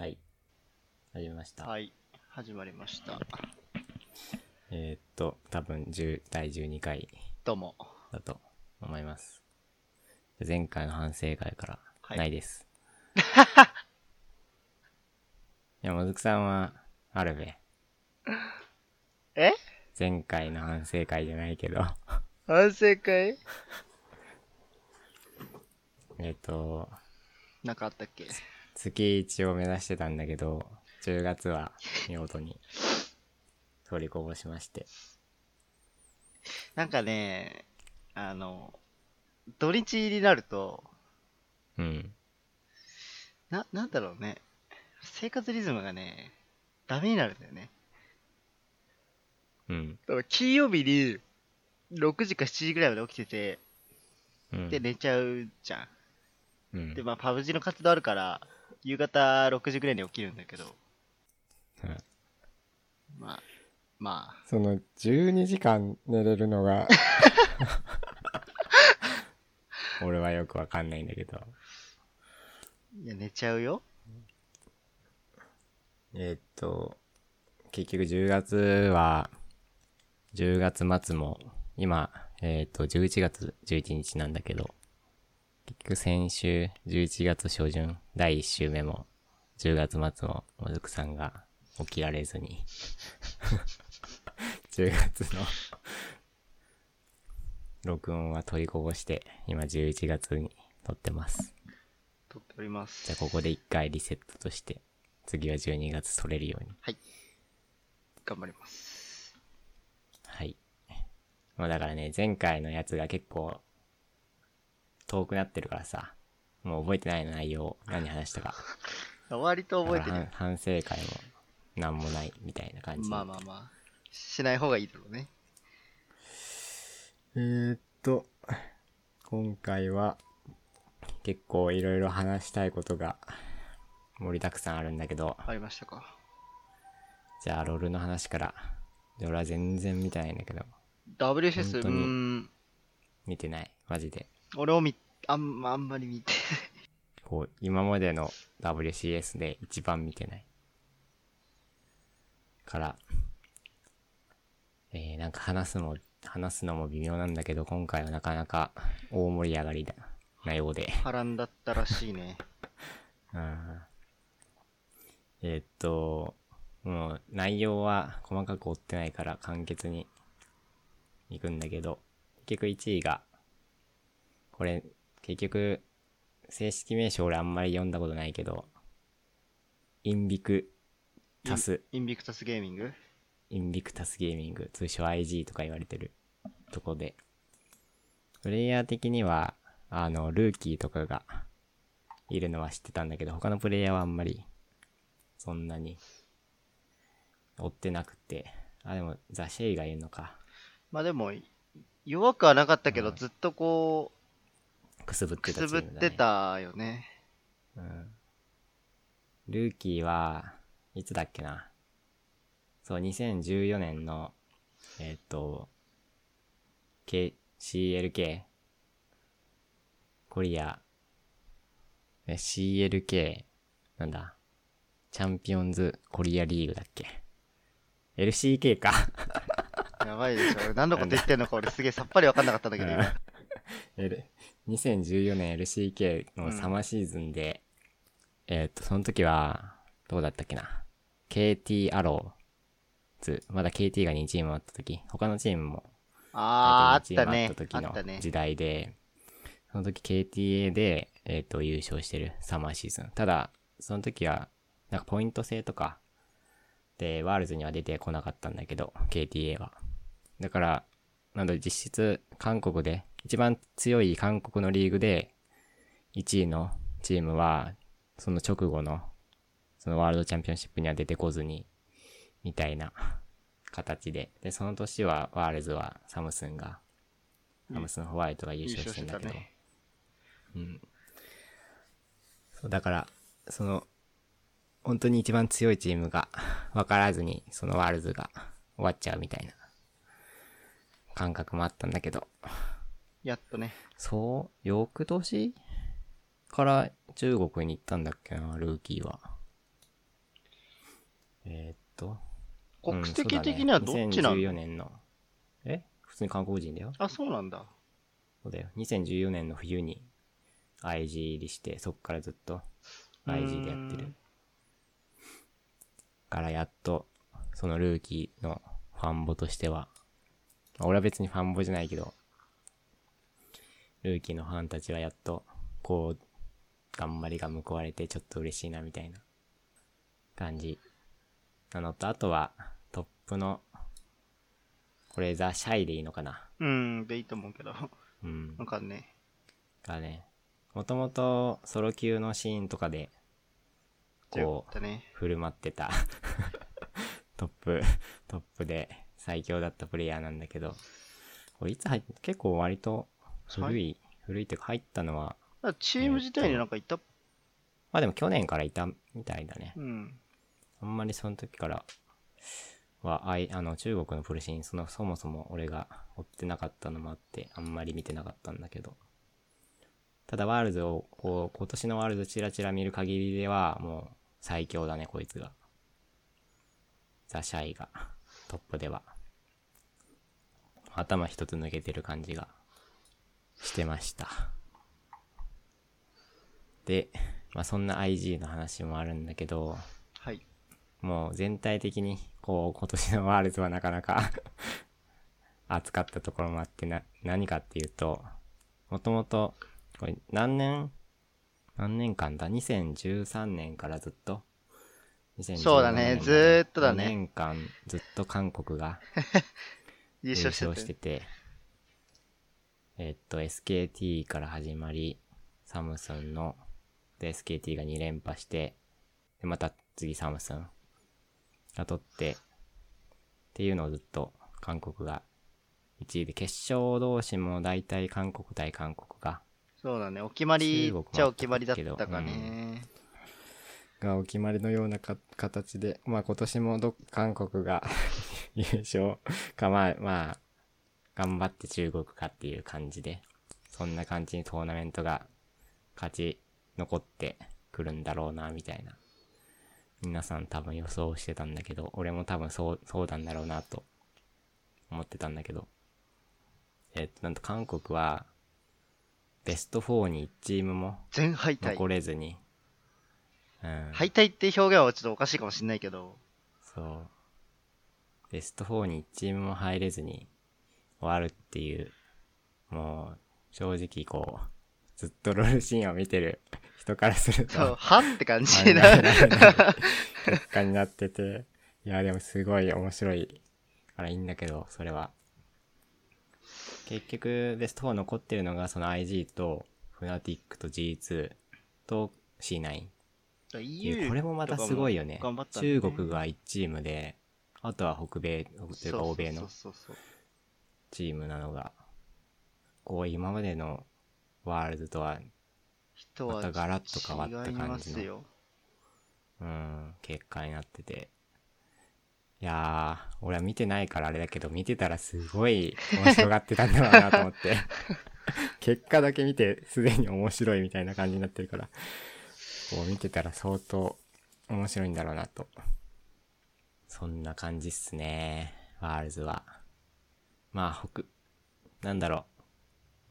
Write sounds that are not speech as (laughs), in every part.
はい。始めました。はい、始まりました。えーっと、多分10、第12回どうも。だと思います。前回の反省会からはいないです。いや、もずくさんは、あるべ。え？前回の反省会じゃないけど。反省会？(laughs) えーっと、なんかあったっけ？月1を目指してたんだけど、10月は見事に取りこぼしまして。(laughs) なんかね、あの、土日になると、うん。な、なんだろうね。生活リズムがね、ダメになるんだよね。うん。だから金曜日に、6時か7時ぐらいまで起きてて、うん。で、寝ちゃうじゃうんん。で、まあ、パブ G の活動あるから、夕方6時ぐらいに起きるんだけど、うんまあ、まあ、その12時間寝れるのが (laughs) 俺はよくわかんないんだけど。いや、寝ちゃうよ。えーっと結局10月は10月末も今えーっと11月11日なんだけど結局先週11月初旬第1週目も10月末ももずくさんが起きられずに (laughs) 10月の録音は取りこぼして今11月に撮ってます撮っております。じゃあここで1回リセットとして次は12月撮れるように頑張ります。はい。もうだからね、前回のやつが結構遠くなってるからさ、もう覚えてないの内容、何話したか。(laughs) 割と覚えてる。反反省会もなんもないみたいな感じ。まあまあまあ。しない方がいいだろうね。えー、っと、今回は結構いろいろ話したいことが盛りだくさんあるんだけど、ありましたか？じゃあロールの話から。で俺は全然見てないんだけど、WSS、見てない。マジで。俺を見、あんあんまり見て。こう、今までの WCS で一番見てない。から、えー、なんか話すのも、話すのも微妙なんだけど、今回はなかなか大盛り上がりだなようで。波乱だったらしいね。(laughs) うんえーっと、もう内容は細かく追ってないから簡潔に行くんだけど、結局1位が、これ、結局、正式名称俺あんまり読んだことないけど、インビクタス、インビクタスゲーミング？インビクタスゲーミング、通称 IG とか言われてるとこで、プレイヤー的には、あの、ルーキーとかがいるのは知ってたんだけど、他のプレイヤーはあんまり、そんなに、追ってなくて、あ、でも、ザ・シェイがいるのか。まあでも、弱くはなかったけど、ずっとこくすぶってたね。すぶってたよね。うん。ルーキーは、いつだっけな。そう、2014年の、えっ、と、K、CLK、コリア、え、CLK、なんだ、チャンピオンズコリアリーグだっけ ?LCK か。やばいでしょ。俺何のこと言ってんのか俺すげえさっぱりわかんなかったんだけど、今2014年 LCK のサマーシーズンで、えーっと、その時は、どうだったっけな？KT アローズ、まだ KT が2チームあった時、他のチームも、あー、あ大体2チームあったねった。時の。時代で、その時 KTA で、えーっと、優勝してるサマーシーズン。ただ、その時は、なんかポイント制とか、で、ワールズには出てこなかったんだけど、KTA は。だから、なんだ、実質、韓国で、一番強い韓国のリーグで、1位のチームは、その直後の、そのワールドチャンピオンシップには出てこずに、みたいな形で。で、その年は、ワールズはサムスンが、サムスンホワイトが優勝してんだけど、うん。そう、だから、その、本当に一番強いチームが分からずに、そのワールズが終わっちゃうみたいな感覚もあったんだけど、やっとね。そう、翌年から中国に行ったんだっけな、ルーキーは。えーっと。国籍的にはどっちなの、2014年の。え？普通に韓国人だよ。あ、そうなんだ。そうだよ。2014年の冬に IG 入りして、そっからずっと IG でやってる。からやっと、そのルーキーのファンボとしては、まあ俺は別にファンボじゃないけど、ルーキーのファンたちはやっと、こう、頑張りが報われてちょっと嬉しいなみたいな感じなのと、あとはトップの、これザ・シャイでいいのかな？うん、でいいと思うけど。うん。わかんねがね、もともとソロ級のシーンとかで、こうね。振る舞ってた (laughs) トップ、トップで最強だったプレイヤーなんだけど、これいつ入っ結構割と古い、古いっていうか入ったのは、チーム自体になんかいた、まあでも去年からいたみたいだね。うん。あんまりその時からは、あい、あの中国のプルシーン、その、そもそも俺が追ってなかったのもあって、あんまり見てなかったんだけど。ただワールズを、こう、今年のワールズチラチラ見る限りでは、もう最強だね、こいつが。 TheShy が、トップでは。頭一つ抜けてる感じがしてました。で、まあそんな IG の話もあるんだけど、はい。もう全体的に、こう、今年のワールズはなかなか (laughs) 熱かったところもあってな、何かっていうと、もともと、これ何年、何年間だ ?2013 年からずっと、2017そうだねずーっとだね2年間ずっと韓国が (laughs) 優勝してて、えっと、SKT から始まり、サムスンの、で、SKT が2連覇して、で、また次サムスンが取って、っていうのをずっと韓国が1位で、決勝同士も大体韓国対韓国が、そうだね。お決まりっちゃお決まりだったかあったね。がお決まりのようなか形で、まあ今年もど韓国が (laughs) 優勝か、まあまあ、頑張って中国かっていう感じで、そんな感じにトーナメントが勝ち残ってくるんだろうな、みたいな。皆さん多分予想してたんだけど、俺も多分そう、そうなんだろうなと思ってたんだけど。えっと、なんと韓国は、ベスト4に1チームも全敗退。残れずに、うん。敗退って表現はちょっとおかしいかもしれないけど、そう。ベスト4に1チームも入れずに終わるっていう、もう、正直こう、ずっとロールシーンを見てる人からすると、そう、はって感考じない結果になってて、いや、でもすごい面白いからいいんだけど、それは。結局、ベスト4残ってるのが、その IG と、フナティックと G2 と C9。い EU やこれもまたすごいよね。中国が1チームで、あとは北米、というか欧米のそうそうそうチームなのが、こう今までのワールドとは、またガラッと変わった感じの。うん、結果になってて。いやー、俺は見てないからあれだけど、見てたらすごい面白がってたんだろうなと思って。(laughs) 結果だけ見てすでに面白いみたいな感じになってるから、こう見てたら相当面白いんだろうなと。そんな感じっすね、ワールズは。まあ、北、なんだろ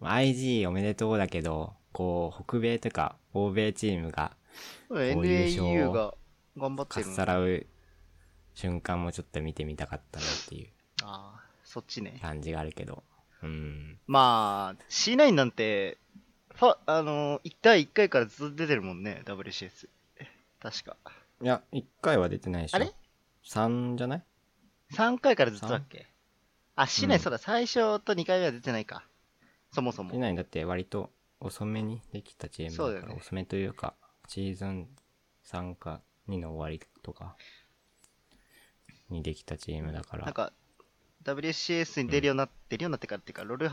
う。IG おめでとうだけど、こう、北米とか欧米チームがう優勝 NAU が頑張ってかっさらう瞬間もちょっと見てみたかったなっていうああ、そっちね。感じがあるけど。うん。まあ、C9 なんて、ファ、あのー、第1回からずっと出てるもんね、WCS。確か。いや、1回は出てないでしょ。あれ ?3 じゃない？3回からずっとだっけ？あ、C9、うんそうだ、最初と2回目は出てないか。そもそも。出ないんだって割と遅めにできたチームだから、そうだよね遅めというか、シーズン3か2の終わりとかにできたチームだから。なんか、WCS に出るようになって、出るようになってからっていうか、ロール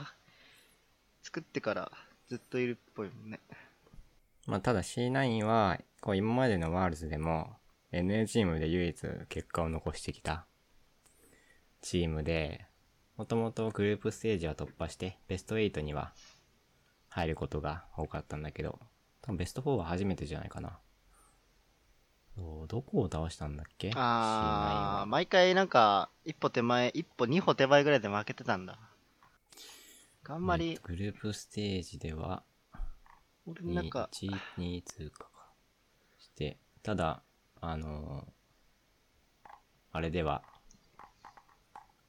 作ってからずっといるっぽいもんね。まあ、ただ C9 は、こう今までのワールズでも、NA チームで唯一結果を残してきたチームで、もともとグループステージは突破して、ベスト8には入ることが多かったんだけど、多分ベスト4は初めてじゃないかな。そうと、どこを倒したんだっけ？あー、C9 毎回なんか、一歩手前、一歩二歩手前ぐらいで負けてたんだ。あんまりえっと、グループステージでは、俺なんか、1、2通過か。して、ただ、あのーあれでは、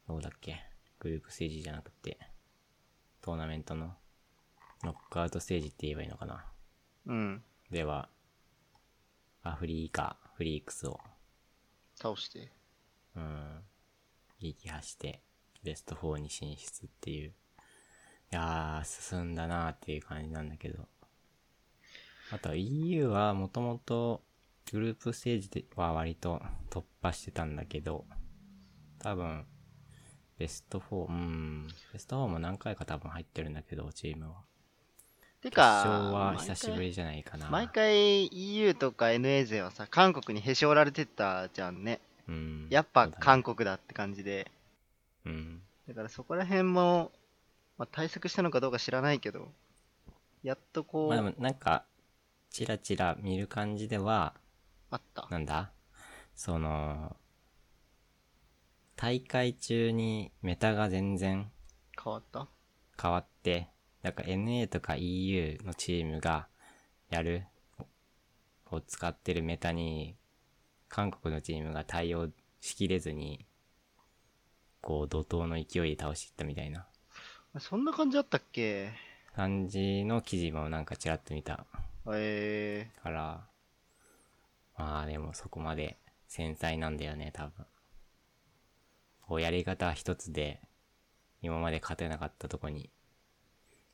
どうだっけ？グループステージじゃなくて、トーナメントの、ノックアウトステージって言えばいいのかなうん、では、アフリカ、フリークスを、倒して。うん、撃破して、ベスト4に進出っていう。いやー、進んだなーっていう感じなんだけど。あとは EU はもともとグループステージでは割と突破してたんだけど、多分、ベスト4、うん、ベスト4も何回か多分入ってるんだけど、チームは。決てか、勝は久しぶりじゃないかな。毎回 EU とか NA 勢はさ、韓国にへし折られてたじゃんね。うん。やっぱ韓国だって感じで。うん。だからそこら辺も、まあ、対策したのかどうか知らないけど、やっとこう、まあでもなんか、チラチラ見る感じでは、あった。なんだ？その、大会中にメタが全然変わった？変わって、だから NA とか EU のチームがやる、を使ってるメタに、韓国のチームが対応しきれずに、こう怒涛の勢いで倒していったみたいな。そんな感じだったっけ？感じの記事もなんかちらっと見た。え。から、まあでもそこまで繊細なんだよね、多分。こうやり方一つで、今まで勝てなかったとこに、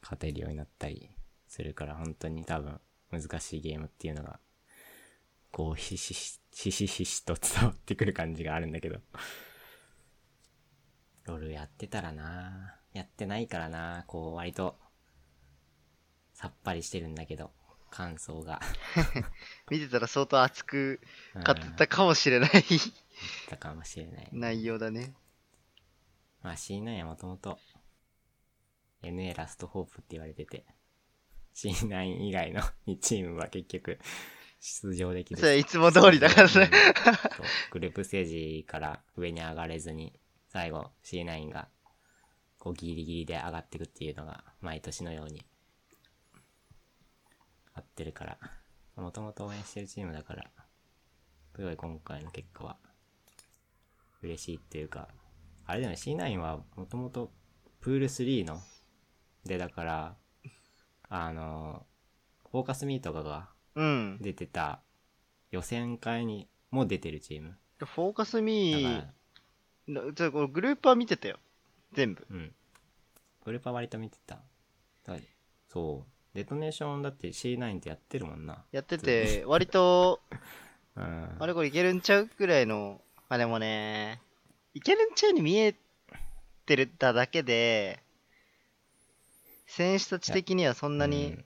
勝てるようになったりするから、本当に多分難しいゲームっていうのが、こうひしひし、ひしひしと伝わってくる感じがあるんだけど。ロールやってたらなやってないからなこう割と、さっぱりしてるんだけど、感想が。ー、(laughs) 見てたら相当熱くうん語ったかもしれないたかもしれない。内容だね。まあ C9 はもともと NA ラストホープって言われてて、C9 以外の2チームは結局出場できる。それいつも通りだからね。グループステージから上に上がれずに、最後 C9 がこうギリギリで上がっていくっていうのが毎年のようにあってるから、もともと応援してるチームだから、すごい今回の結果は嬉しいっていうか、あれだよね、C9 はもともとプール3の、でだから、あの、フォーカスミーとかがうん。出てた予選会にも出てるチーム。フォーカスだミー、なちょこれグループは見てたよ。全部。うん。グループは割と見てた。だそう。デトネーションだって C9 ってやってるもんな。やってて、割と、(laughs) うん。あれこれいけるんちゃう？くらいの、まあでもね、いけるんちゃうに見えてるただけで、選手たち的にはそんなに、うん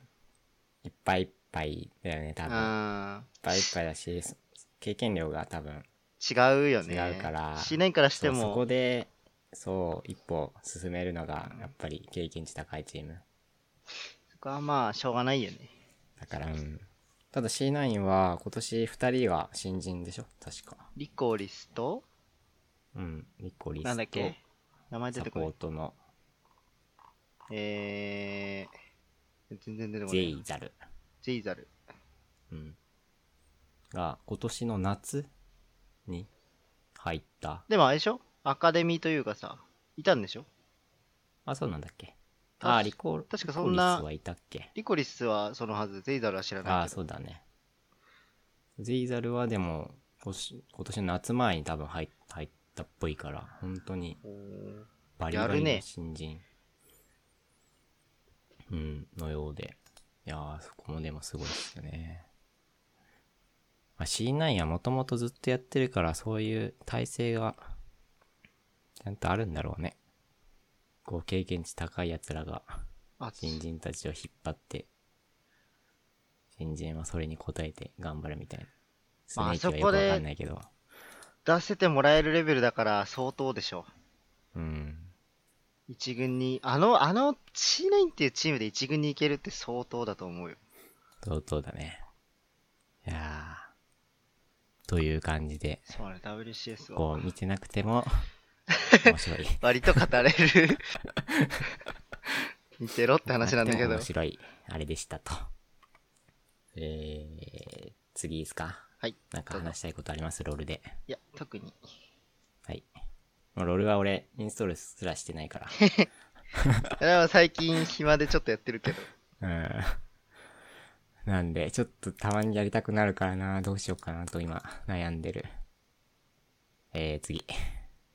いっぱいいっぱいだよね、多う分。いっん、ぱいいっぱいだし、そ経験量が多分。違うよね。違うからしないからしてそうそこも、で、そう、一歩進めるのが、やっぱり経験値高いチーム。そこはまあ、しょうがないよね。だから、うん。ただ C9 は今年2人は新人でしょ確か。リコリスと、うん。リコリスとなんだっけ？名前出サてこない。ポートのえー、全然出てこジない。ェイザル。ジェイザル。うん。が、今年の夏に入った。でもあれでしょ？アカデミーというかさ、いたんでしょ？あ、そうなんだっけ？たあ、リコ。確かそんなリコリスはいたっけ？リコリスはそのはず、ゼイザルは知らああ、ないけど。そうだね。ゼイザルはでも、今年今年の夏前に多分入入ったっぽいから、本当にバリバリの新人、うん、のようで。いやー、そこもでもすごいですよね。まあ、C9 はもともとずっとやってるから、そういう体制が、ちゃんとあるんだろうね。こう、経験値高い奴らが、あ、新人たちを引っ張って、新人はそれに応えて頑張るみたいな。まあーキはよくそこでわかんないけど。出せてもらえるレベルだから相当でしょ。うん。一軍に、あの、あの C9 っていうチームで一軍に行けるって相当だと思うよ。相当だね。いやという感じで、そうね、WCS は。こう見てなくても (laughs) 面白い。割と語れる。(laughs) 見てろって話なんだけど面。白い、あれでしたと。えー、次ですか？はい。なんか話したいことあります？ロールで。いや、特に。はい。もうロールは俺、インストールすらしてないから。(laughs) でも最近暇でちょっとやってるけど。うん。なんで、ちょっとたまにやりたくなるからな、どうしようかなと今、悩んでる。えー、次。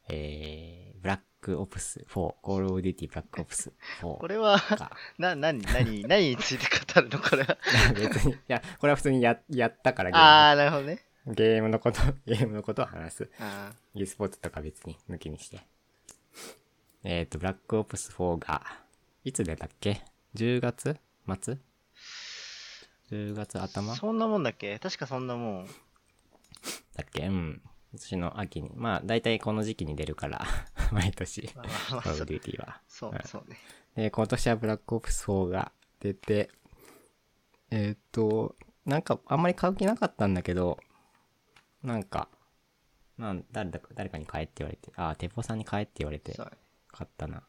えー、ブラックオプス4、コールオブデューティブラックオプス4。これは、か。な、なに、なに、(laughs) 何について語るの？これは。別に、いや、これは普通にや、やったからゲーあー、なるほどね。ム。ゲームのこと、(laughs) ゲームのことを話す。あ e スポーツとか別に抜きにして。えっ、と、ブラックオプス4が、いつ出たっけ ?10 月？末 ?10 月ー頭？そんなもんだっけ？確かそんなもん。だっけ？うん。今年の秋に。まあ、大体この時期に出るから、毎年。まあまあまあデューティは。そう、そうね。で、今年はブラックオプス4が出て、えーっと、なんかあんまり買う気なかったんだけど、なんか、なん誰だか誰かに買えって言われて、あ、テポさんに買えって言われて。買ったな。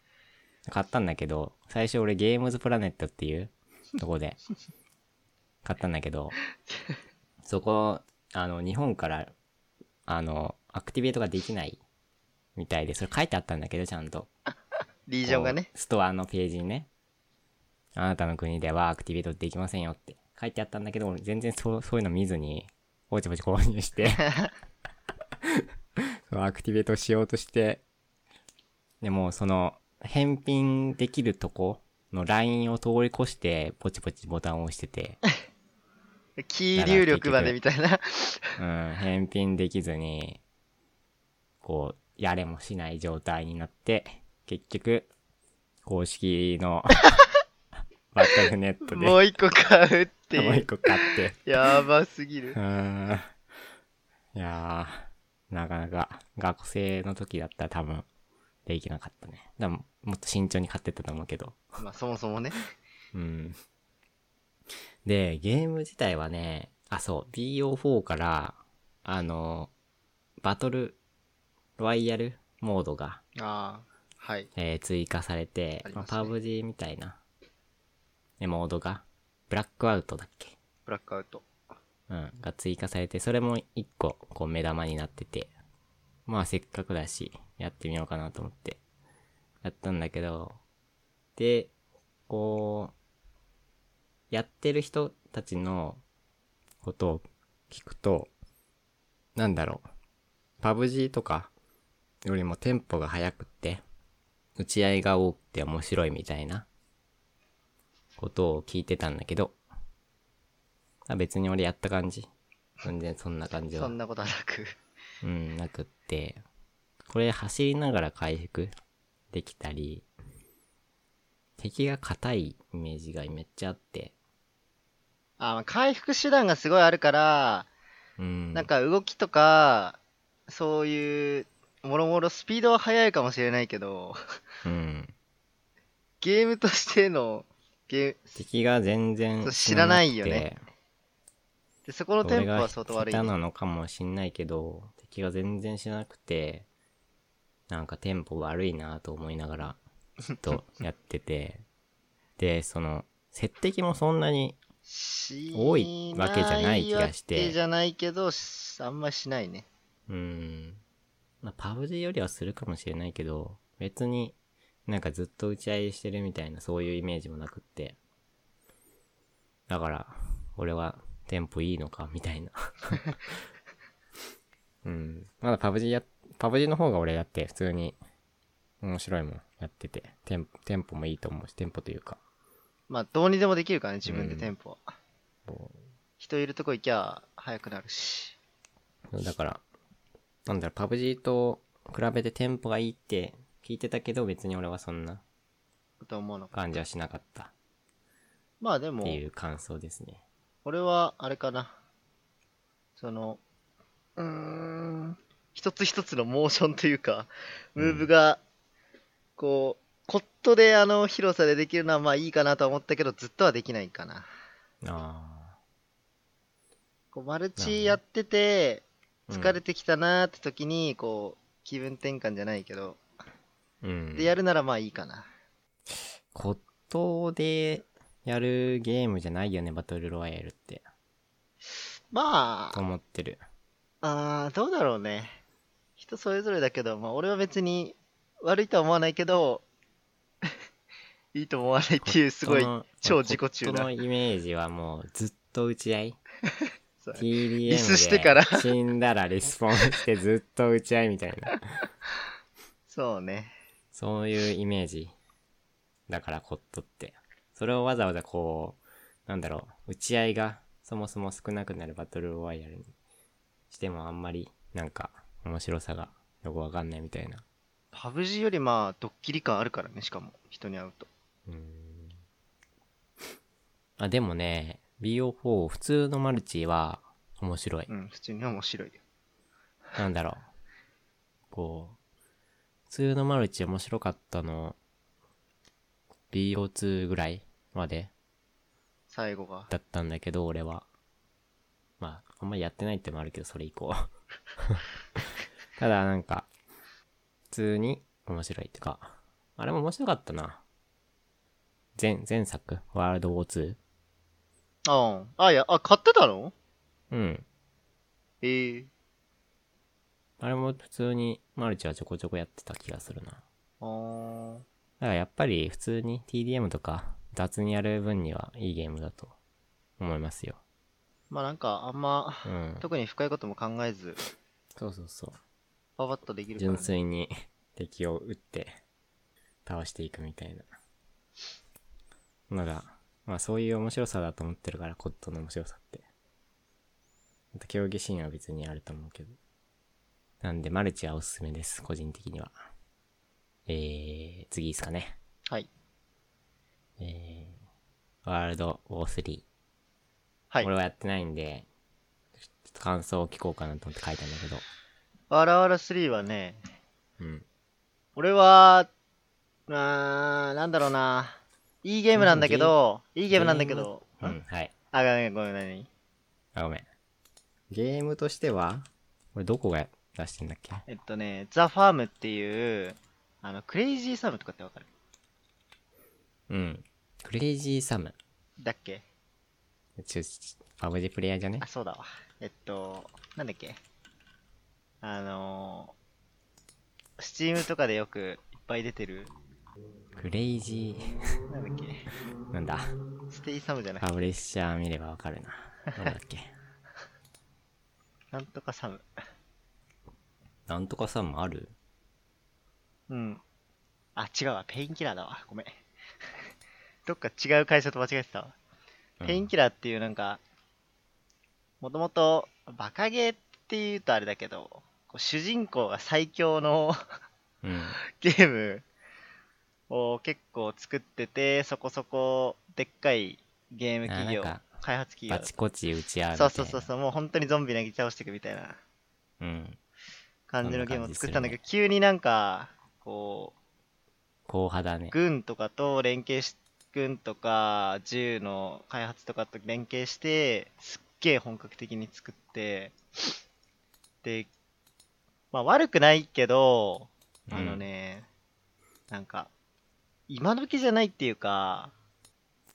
買ったんだけど、最初俺ゲームズプラネットっていうとこで (laughs) 買ったんだけど、(laughs) そこ、あの、日本から、あの、アクティベートができないみたいで、それ書いてあったんだけど、ちゃんと。(laughs) リージョンがね。ストアのページにね、あなたの国ではアクティベートできませんよって。書いてあったんだけど、俺全然そうそういうの見ずに、ぼちぼち購入して、(laughs) アクティベートしようとして、でもその、返品できるとこのラインを通り越して、ポチポチボタンを押してて、キー入力までみたいな。うん、返品できずに、こう、やれもしない状態になって、結局、公式の (laughs) バトルネットで、もう一個買うっていうもう一。個買って、やばすぎるう。ーん。いやー、なかなか学生の時だったら多分できなかったね。多分もっと慎重に買ってたと思うけど。まあそもそもね。うん。で、ゲーム自体はね、あ、そう、BO4 から、あの、バトルロワイヤルモードが、ああ、はい。えー追加されて、まあ、ありますね。パブ G みたいな、ね、モードが、ブラックアウトだっけ？ブラックアウト。うん、が追加されて、それも一個、こう、目玉になってて、まあ、せっかくだし、やってみようかなと思って、やったんだけど、で、こう、やってる人たちのことを聞くと、なんだろう、パブ G とかよりもテンポが速くって、打ち合いが多くて面白いみたいなことを聞いてたんだけど、あ別に俺やった感じ。全然そんな感じはそん。なことはなく。うん、なくって。これ走りながら回復できたり、敵が硬いイメージがめっちゃあって。あまあ回復手段がすごいあるから、うん。なんか動きとか、そういう、もろもろスピードは速いかもしれないけど、うん。ゲームとしての、ゲー敵が全然そう知らないよね死でそこの。テンポは相当悪い、が下手なのかもしんないけど、敵が全然しなくて、なんかテンポ悪いなと思いながら、ずっとやってて。(laughs) で、その、設定もそんなにし多いわけじゃない気がしてわけじゃないけど、しあんましないね。うん。まあ、パブ G よりはするかもしれないけど、別になんかずっと打ち合いしてるみたいなそういうイメージもなくって。だから、俺はテンポいいのかみたいな。(laughs) うん。まだパブ G や、パブ G の方が俺やって普通に面白いもんやってて、テンポ、テンポもいいと思うし、テンポというか、まあ、どうにでもできるからね、自分でうんテンポは。こ人いるとこ行きゃ、速くなるし。うだから、なんだろう、パブ G と比べてテンポがいいって聞いてたけど、別に俺はそんなと思うのか。感じはしなかった。まあでもって、いう感想ですね。俺は、あれかな。その、うーん、一つ一つのモーションというか、ムーブが、こう、コットであの広さでできるのはまあいいかなとは思ったけど、ずっとはできないかな。あこうマルチやってて、疲れてきたなーって時に、こう、気分転換じゃないけど、うん。でやるならまあいいかな。骨董でやるゲームじゃないよね、バトルロワイヤルって。まあ、と思ってる。あーどうだろうね。人それぞれだけど、まあ俺は別に悪いとは思わないけど、(laughs) いいと思わないっていうすごい超自己中なこの。イメージはもうずっと打ち合い (laughs) ?TDM リスしてからで死んだらリスポンしてずっと打ち合いみたいな。そうね。そういうイメージ。だからコットって。それをわざわざこう、なんだろう、打ち合いがそもそも少なくなるバトルロワイヤルにしてもあんまりなんか面白さがよくわかんないみたいな。パブ G よりまあドッキリ感あるからね、しかも人に会うと。うーん。あ、でもね、BO4 普通のマルチは面白い。うん、普通に面白いよ。なんだろう。こう、普通のマルチ面白かったの、BO2 ぐらいまで最後が。だったんだけど、俺は。まあ、あんまりやってないってのもあるけど、それ以降。(laughs) ただ、なんか、普通に面白いってか、あれも面白かったな。前、前作、ワールドウォー 2? ああ、あ、いや、あ、買ってたの？うん。ええあれも普通にマルチはちょこちょこやってた気がするな。だかあーらやっぱり普通に TDM とか雑にやる分にはいいゲームだと思いますよ。まあなんか、あんま、うん。特に深いことも考えず、そうそうそう。パパッとできるから、純ね。粋に (laughs) 敵を撃って倒していくみたいなのが、まあそういう面白さだと思ってるから、コットの面白さって。また競技シーンは別にあると思うけど。なんで、マルチはおすすめです、個人的には。えー、次ですかね。はい。えー、ワールドウォー3。はい俺。はやってないんで、ちょっと感想を聞こうかなと思って書いたんだけど。わらわら3はね、うん。俺は、あーなんだろうな。いいゲームなんだけど、いいゲームなんだけど、うん、はい。あ、ごめんごめん、何？あ、ごめん。ゲームとしては、これどこが出してんだっけ？えっとね、ザ・ファームっていう、あの、クレイジーサムとかってわかる？うん。クレイジーサム。だっけ？ちょ、ちパブジプレイヤーじゃね？あ、そうだわ。えっと、なんだっけ？あのー、スチームとかでよくいっぱい出てる、クレイジー、なんだっけ？なんだ？ステイサムじゃなくて、パブリッシャー見ればわかるな。なんだっけ？(laughs) なんとかサム。なんとかサムある？うん。あ、違うわ。ペインキラーだわ。ごめん。(laughs) どっか違う会社と間違えてたわ。うんペインキラーっていうなんか、もともとバカゲーって言うとあれだけど、主人公が最強のうん。(laughs) ゲームを結構作ってて、そこそこでっかいゲーム企業開発企業バチコチ打ち合うみたそいうな。そうそうそう、もう本当にゾンビ投げ倒していくみたいなうん。感じのゲームを作ったんだけど、そ急になんか、こう、硬派だね。軍とかと連携し、軍とか銃の開発とかと連携して、すっげえ本格的に作って、で、まあ悪くないけど、あのね、なんか、今時じゃないっていうか、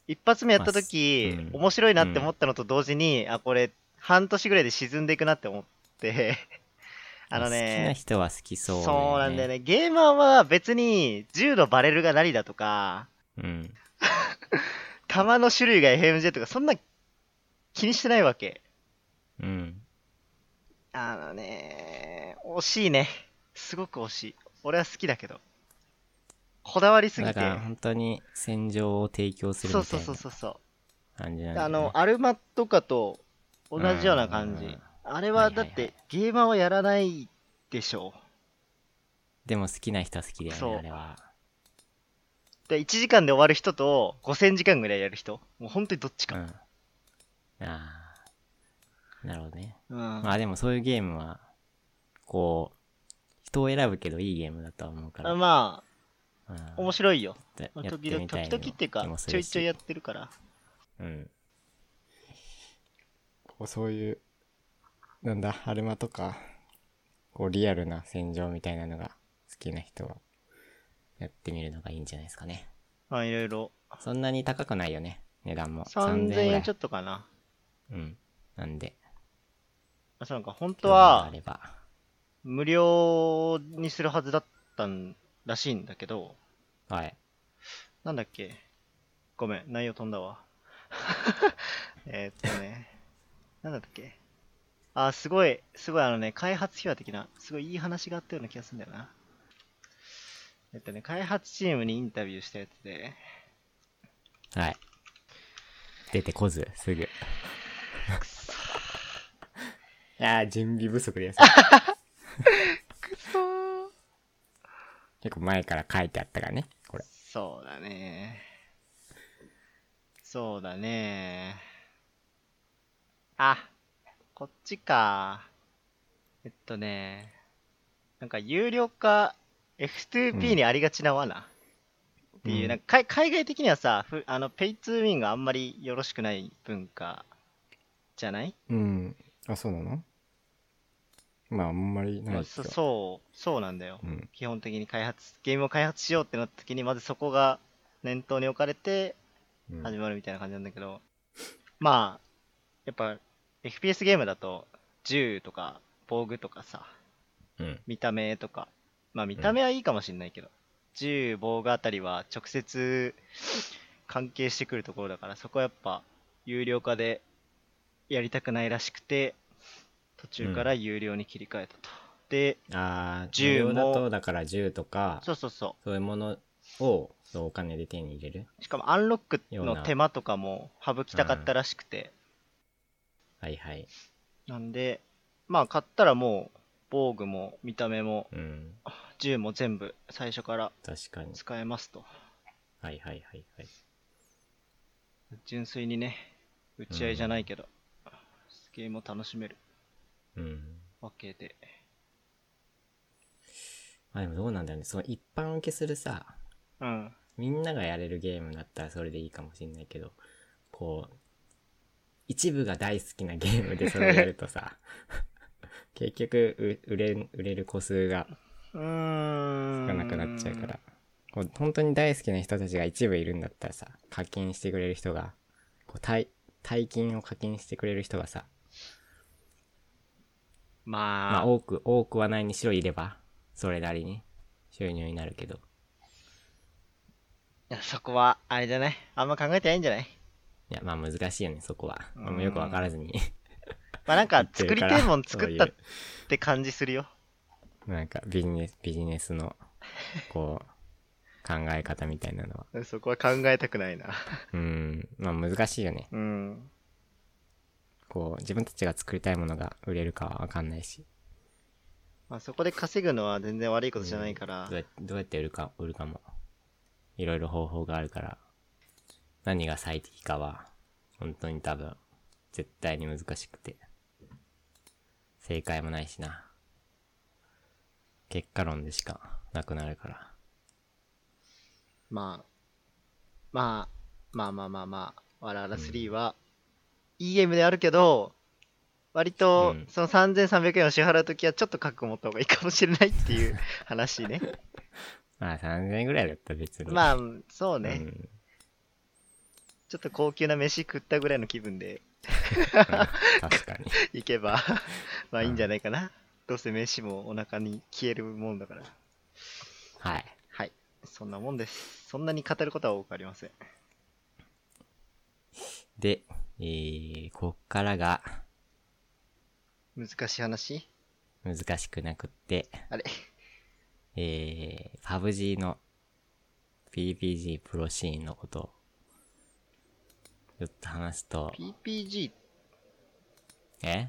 一発目やった時、まうん面白いなって思ったのと同時に、あ、これ、半年ぐらいで沈んでいくなって思って、(laughs) あの好きなね、人は好きそう、そうなんだよ。ね。ゲーマーは別に銃のバレルが何だとか、うん。(laughs) 弾の種類が FMJ とかそんな気にしてないわけ。うん。あのね、惜しいね。すごく惜しい。俺は好きだけど。こだわりすぎて。だから本当に戦場を提供するそうそうみたいなそうそうそう。感じなんだあの、アルマとかと同じような感じうん。あれはだっはいはいはてゲーマーはやらないでしょでも好きな人は好きだよそうね、あれは。う。で、1時間で終わる人と5000時間ぐらいやる人。もう本当にどっちか。うん。ああ。なるほどね。うん。まあでもそういうゲームは、こう、人を選ぶけどいいゲームだとは思うから。まうんあ、面白いよ。時々、時々っていうかちょいちょいやってるから。うん。こうそういう、なんだ、アルマとか、こう、リアルな戦場みたいなのが好きな人は、やってみるのがいいんじゃないですかね。まあ、いろいろ。そんなに高くないよね、値段も。3000ぐらい円ちょっとかな。うん。なんで、あそうなんか、本当は。無料にするはずだったんらしいんだけど、はい。なんだっけ？ごめん、内容飛んだわ。(laughs) えーっとね、なんだっけ？あ、すごい、すごいあのね、開発秘話的な、すごいいい話があったような気がするんだよな。えっとね、開発チームにインタビューしたやつで、はい。出てこず、すぐ。いやー、準備不足です。(laughs) くそー結構前から書いてあったからね。そうだね。そうだね。あ、こっちか。えっとね、なんか有料化 F2P にありがちな罠、っていう、うんなんか海海外的にはさ、ふあのペイツーウィンがあんまりよろしくない文化じゃない？うん。あ、そうなの？まあ、あんまりないけそど。そう、そうなんだよ。うん。基本的に開発、ゲームを開発しようってなった時に、まずそこが念頭に置かれて、うん始まるみたいな感じなんだけど、まあ、やっぱ FPS ゲームだと銃とか防具とかさ、うん。見た目とか、まあ見た目はいいかもしれないけど、銃、防具あたりは直接関係してくるところだから、そこはやっぱ有料化でやりたくないらしくて、途中から有料に切り替えたと。で、あー、銃もだと、だから銃とか、そうそうそそういうものを、そうお金で手に入れる？う。しかもアンロックの手間とかも省きたかったらしくて、はいはい。なんで、まあ買ったらもう防具も見た目もうん。銃も全部最初から確かに。使えますと。はいはいはいはい。純粋にね、打ち合いじゃないけど、ゲームを楽しめるうん。わけで。まあでもどうなんだろうね。その一般受けするさ、うん。みんながやれるゲームだったらそれでいいかもしんないけど、こう、一部が大好きなゲームでそれをやるとさ、(laughs) 結局う売れん、売れる個数が。少なくなっちゃうから、こう本当に大好きな人たちが一部いるんだったらさ、課金してくれる人が、こう大、大金を課金してくれる人がさ、まあ、まあ多く、多くはないにしろいれば、それなりに収入になるけど、いやそこは、あれじゃない？あんま考えてないんじゃない？いや、まあ難しいよね、そこは。うんまよくわからずに。(laughs) まあなんか作りたいもん作ったって感じするよ。なんかビジネス、ビジネスの、こう、(laughs) 考え方みたいなのは。そこは考えたくないな。うん、まあ難しいよね。うん。こう、自分たちが作りたいものが売れるかはわかんないし、まあそこで稼ぐのは全然悪いことじゃないからどう。やどうやって売るか、売るかも、いろいろ方法があるから、何が最適かは、本当に多分、絶対に難しくて、正解もないしな。結果論でしかなくなるから。まあ、まあ、まあまあまあまあ、わらわら3は、いいゲームであるけど、割とうん、その3300円を支払うときはちょっと覚悟持った方がいいかもしれないっていう (laughs) 話ね。(laughs) まあ3000円ぐらいだったら別に。まあ、そうね。うんちょっと高級な飯食ったぐらいの気分で (laughs) 確かに。行けば、まあいいんじゃないかな。どうせ飯もお腹に消えるもんだから。はい。はい。そんなもんです。そんなに語ることは多くありません。で、えー、こっからが難しい話？難しくなくって、あれ？えー、パブ G の PPG プロシーンのことを、ちょっと話すと、?PPG、え？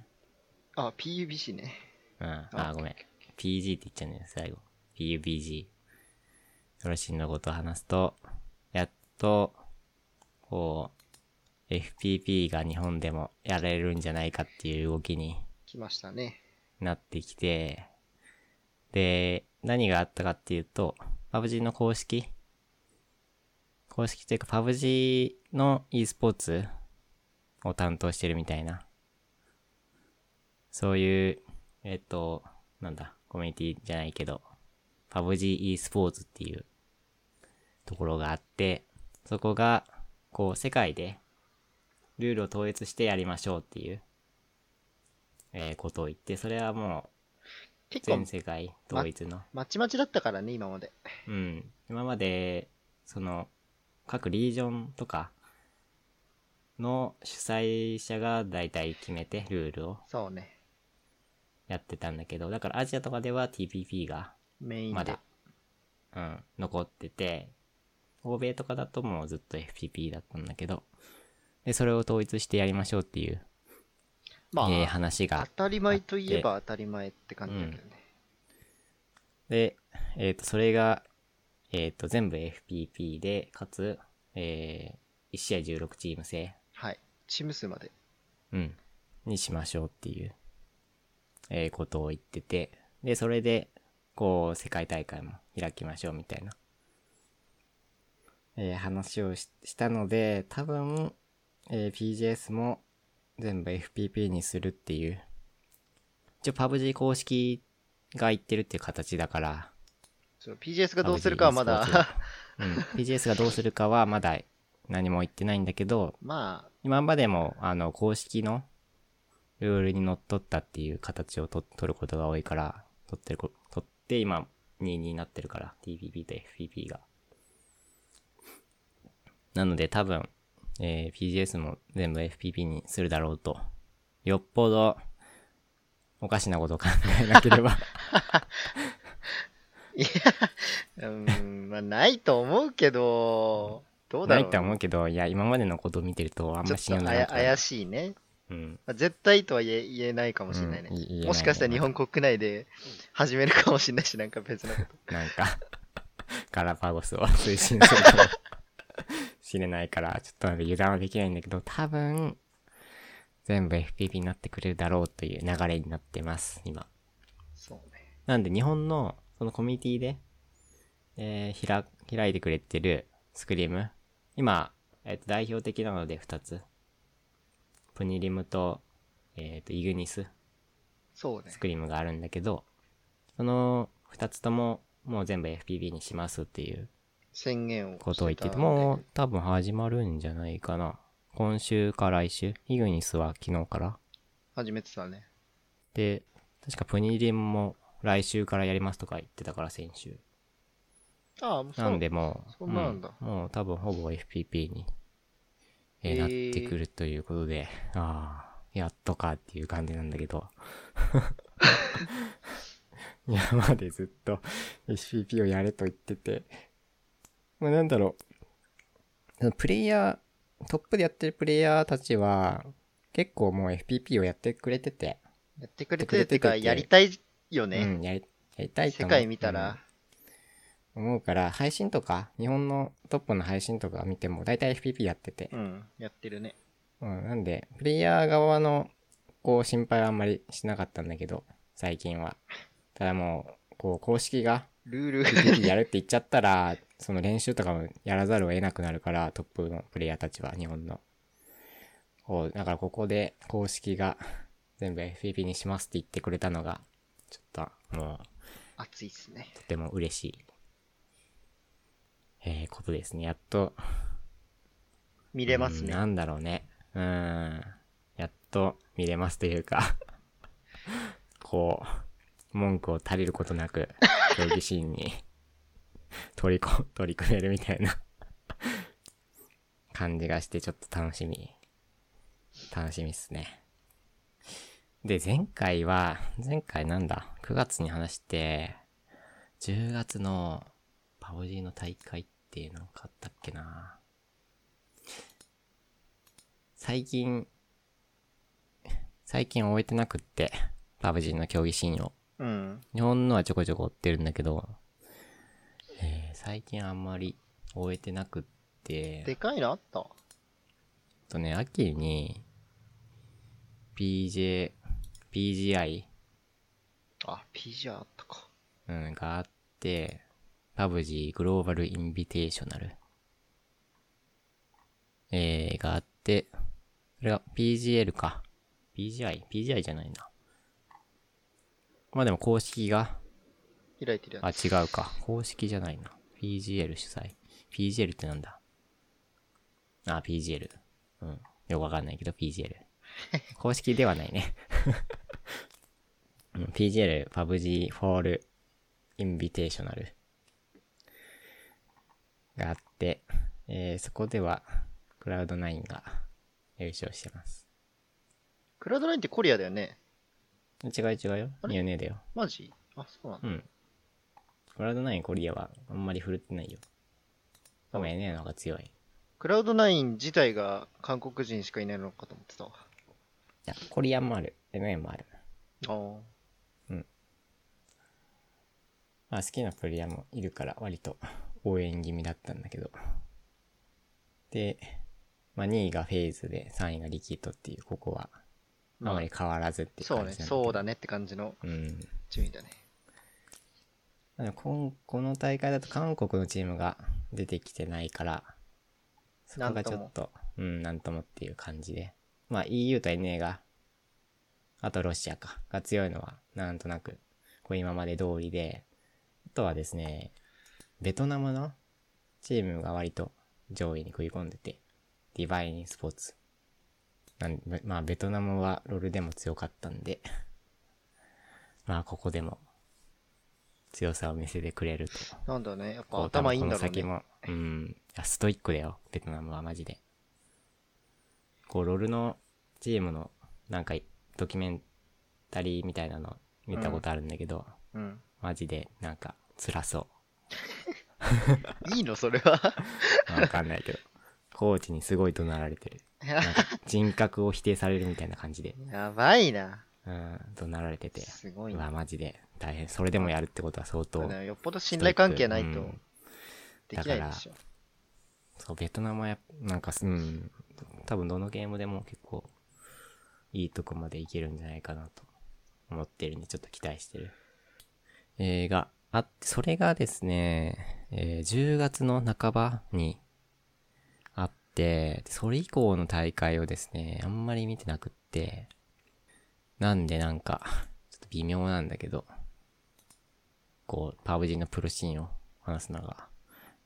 あ、PUBC ね。うん、ああ、ごめん。PG って言っちゃうんだよ、最後。PUBG。プロシーンのことを話すと、やっと、こう、FPP が日本でもやれるんじゃないかっていう動きに来ましたね。なってきて、で、何があったかっていうと、PUBG の公式？公式というか PUBG の e スポーツを担当してるみたいなそういう、えっ、と、なんだ、コミュニティじゃないけど、PUBG e スポーツっていうところがあって、そこが、こう、世界で、ルールを統一してやりましょうっていう、えーことを言って、それはもう、全、世界統一の、まちまちだったからね、今まで。うん。今まで、その、各リージョンとかの主催者が大体決めてルールをそうね。やってたんだけど、だからアジアとかでは TPP がメインでまだ。、うん、残ってて、欧米とかだともうずっと FPP だったんだけど、で、それを統一してやりましょうっていう、まあ、えー話が当たり前といえば当たり前って感じだけどね。で、えっ、と、それが、えっ、と、全部 FPP で、かつ、えー、1試合16チーム制、はい。チーム数まで。うん、にしましょうっていう、えーことを言ってて、で、それで、こう、世界大会も開きましょうみたいな、えー話をししたので、多分、えー PGS も全部 FPP にするっていう、一応 PUBG 公式が言ってるっていう形だから、その PGS がどうするかはま e だ、うん、(laughs) PGS がどうするかはまだ何も言ってないんだけど、まあ、今までも、あの、公式のルールにのっとったっていう形をと取ることが多いから、取ってるこ、取って今、2になってるから、TPP と FPP が。なので多分、えー PGS も全部 FPP にするだろうと。よっぽど、おかしなことを考えなければ。(laughs) いや、うん、まあ、ないと思うけど、どうだろう。ないとは思うけど、いや、今までのことを見てると、あんま信用ならない。や怪しいね。うん。まあ絶対とは言え言えないかもしれないね。うんいもしかしたら日本国内で始めるかもしれないし、なんか別のこと。(laughs) なんか、ガラパゴスを推進するかもしれないから、ちょっと油断はできないんだけど、多分、全部 FPP になってくれるだろうという流れになってます、今。そうね。なんで日本の、そのコミュニティで、えー、開いてくれてるスクリーム。今、えっ、と、代表的なので2つ。プニリムと、えっ、と、イグニス。そうねス。クリームがあるんだけど、その2つとももう全部 FPV にしますっていう宣言をことを言ってて、もう多分始まるんじゃないかな。今週か来週イグニスは昨日から。始めてたね。で、確かプニリンも来週からやりますとか言ってたから先週。ああ、もうそうなんでもう、そんなんだうんもう多分ほぼ FPP に、えーなってくるということで、ああ、やっとかっていう感じなんだけど。(laughs) (laughs) 今までずっと FPP をやれと言ってて、まあなんだろう。プレイヤー、トップでやってるプレイヤーたちは、結構もう FPP をやってくれてて、やってくれててか、やりたいよね。うん、やり、やりたいと世界見たら、思うから、配信とか、日本のトップの配信とか見ても、大体 FPP やっててう、ん、やってるね。うん、なんで、プレイヤー側の、こう、心配はあんまりしなかったんだけど、最近は。ただもう、こう、公式がルールやるって言っちゃったら、その練習とかもやらざるを得なくなるから、トップのプレイヤーたちは、日本の。こう、だからここで公式が全部 FPP にしますって言ってくれたのが、ちょっと、もう、熱いっすね。とても嬉しい、えー、ことですね。やっと、見れますね。うんなんだろうね。うーん。やっと見れますというか、(laughs) こう、文句を足りることなく、競技シーンに取りこ、取り組めるみたいな感じがしてちょっと楽しみ。楽しみっすね。で、前回は、前回なんだ ?9 月に話して、10月のパオジーの大会っていうのを買ったっけな最近、最近終えてなくって、パブ G の競技シーンを。うん。日本のはちょこちょこ追ってるんだけど、えー最近あんまり終えてなくって、でかいのあった？とね、秋に、PJ、PGI、あ、PG あったか。うん、があって、パブ G グローバルインビテーショナル、えー、があって、それが PGL か。PGI?PGI じゃないな。まあでも公式が、開いてるやあ、つ。違うか。公式じゃないな。PGL 主催。PGL ってなんだ？あ、PGL。うん。よくわかんないけど PGL。(laughs) 公式ではないね。(laughs) うん、PGL、PUBG Fall Invitational があって、えーそこでは、クラウド9が優勝してます。クラウドラインってコリアだよね。違う違うよ。あれ？いやねえだよ。マジ？あ、そうなんだ。うん。クラウド9コリアはあんまり振るってないよ。多分 NA の方が強い。いクラウドナイン自体が韓国人しかいないのかと思ってたわ。や、コリアもある。NA もある。ああ。まあ好きなプレイヤーもいるから割と応援気味だったんだけど。で、まあ2位がフェーズで3位がリキッドっていう、ここはあまり変わらずっていうそうね、感じなんだけど。そうだねって感じのうん。順位だね。まあでもこんこの大会だと韓国のチームが出てきてないから、そこがちょっと、うん、なんともっていう感じで。まあ EU と NA が、あとロシアか、が強いのは、なんとなく、こう今まで通りで、あとはですね、ベトナムのチームが割と上位に食い込んでて、ディバインスポーツ。なんまあベトナムはロールでも強かったんで、(laughs) まあここでも強さを見せてくれると。なんだね、やっぱ頭いいんだろう多分この先ね。も、うん。ストイックだよ、ベトナムはマジで。こう、ロールのチームの、なんか、ドキュメンタリーみたいなの見たことあるんだけど、うん。マジで、なんか、辛そ (laughs) いいの？それは。(laughs) わかんないけど。コーチにすごい怒鳴られてる。人格を否定されるみたいな感じで、(laughs) やばいな。うん、怒鳴られてて。すごいうわ、な。マジで、大変。それでもやるってことは相当、よっぽど信頼関係ないとうんできないでしょ。そう、ベトナムはやっなんかす、うん、多分どのゲームでも結構、いいとこまでいけるんじゃないかなと思ってるんで、ちょっと期待してる。えー、があって、それがですね、えー10月の半ばにそれ以降の大会をですね、あんまり見てなくって、なんでなんか、ちょっと微妙なんだけど、こう、パブ G のプロシーンを話すのが。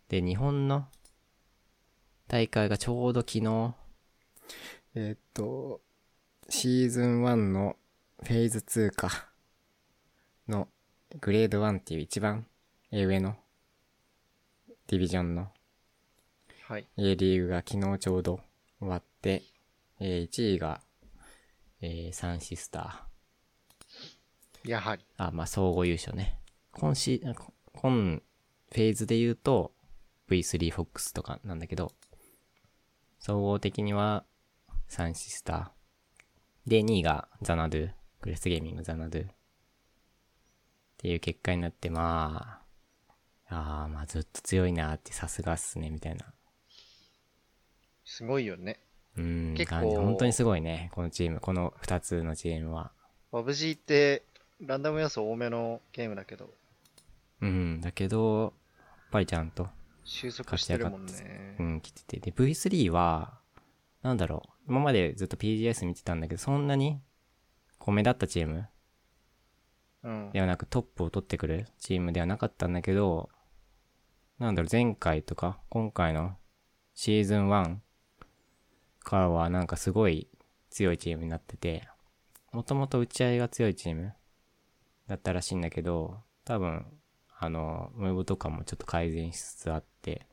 で、日本の大会がちょうど昨日、えっと、シーズン1のフェーズ2か、のグレード1っていう一番上のディビジョンのはい。A リーグが昨日ちょうど終わって、えー1位が、えーサンシスタやはり。ー。あ、まあ、総合優勝ね。今シ今フェーズで言うと V3 フォックスとかなんだけど、総合的にはサンシスター。で、2位がザナドゥ。グレスゲーミングザナドゥ。っていう結果になって、まあ、ああ、まあずっと強いなってさすがっすね、みたいな。すごいよね。うん、結構本当にすごいね、このチーム。この2つのチームは。パブ G ってランダム要素多めのゲームだけど、うん、だけど、やっぱりちゃんと、収束してるもんねう。ん、来てて。で、V3 は、なんだろう、今までずっと PGS 見てたんだけど、そんなに、こう目立ったチームうん。ではなくトップを取ってくるチームではなかったんだけど、なんだろう、前回とか、今回のシーズン1からはなんかすごい強いチームになってて、もともと打ち合いが強いチームだったらしいんだけど、多分、あの、ムーブとかもちょっと改善しつつあって、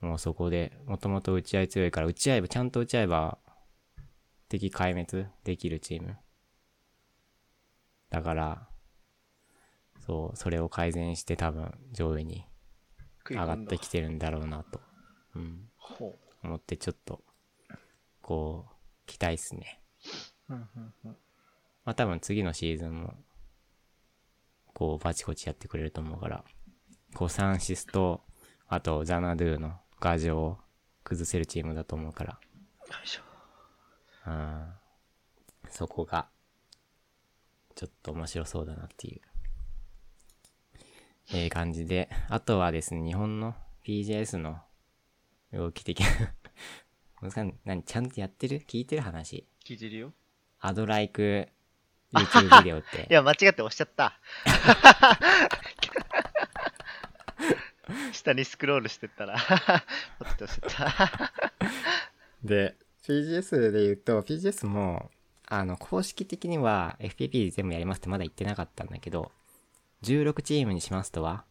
もうそこで、もともと打ち合い強いから、打ち合えば、ちゃんと打ち合えば、敵壊滅できるチーム。だから、そう、それを改善して多分上位に上がってきてるんだろうなと、うん、ほ思ってちょっと、こう、期待っすね。う。うんうんうんまあ多分次のシーズンも、こう、バチコチやってくれると思うから、こう、サンシスと、あと、ザナドゥのガジョを崩せるチームだと思うから、よいしょ。うん、そこが、ちょっと面白そうだなっていう、えー感じで、あとはですね、日本の PJS の動き的な、難しい何、ちゃんとやってる？聞いてる話聞いてるよ。アドライク (laughs) YouTube ビデオってい。や、間違って押しちゃった。(laughs) 下にスクロールしてったら、ポッて押しちゃった。で、PGS で言うと、PGS も、あの、公式的には FPP 全部やりますってまだ言ってなかったんだけど、16チームにしますとは？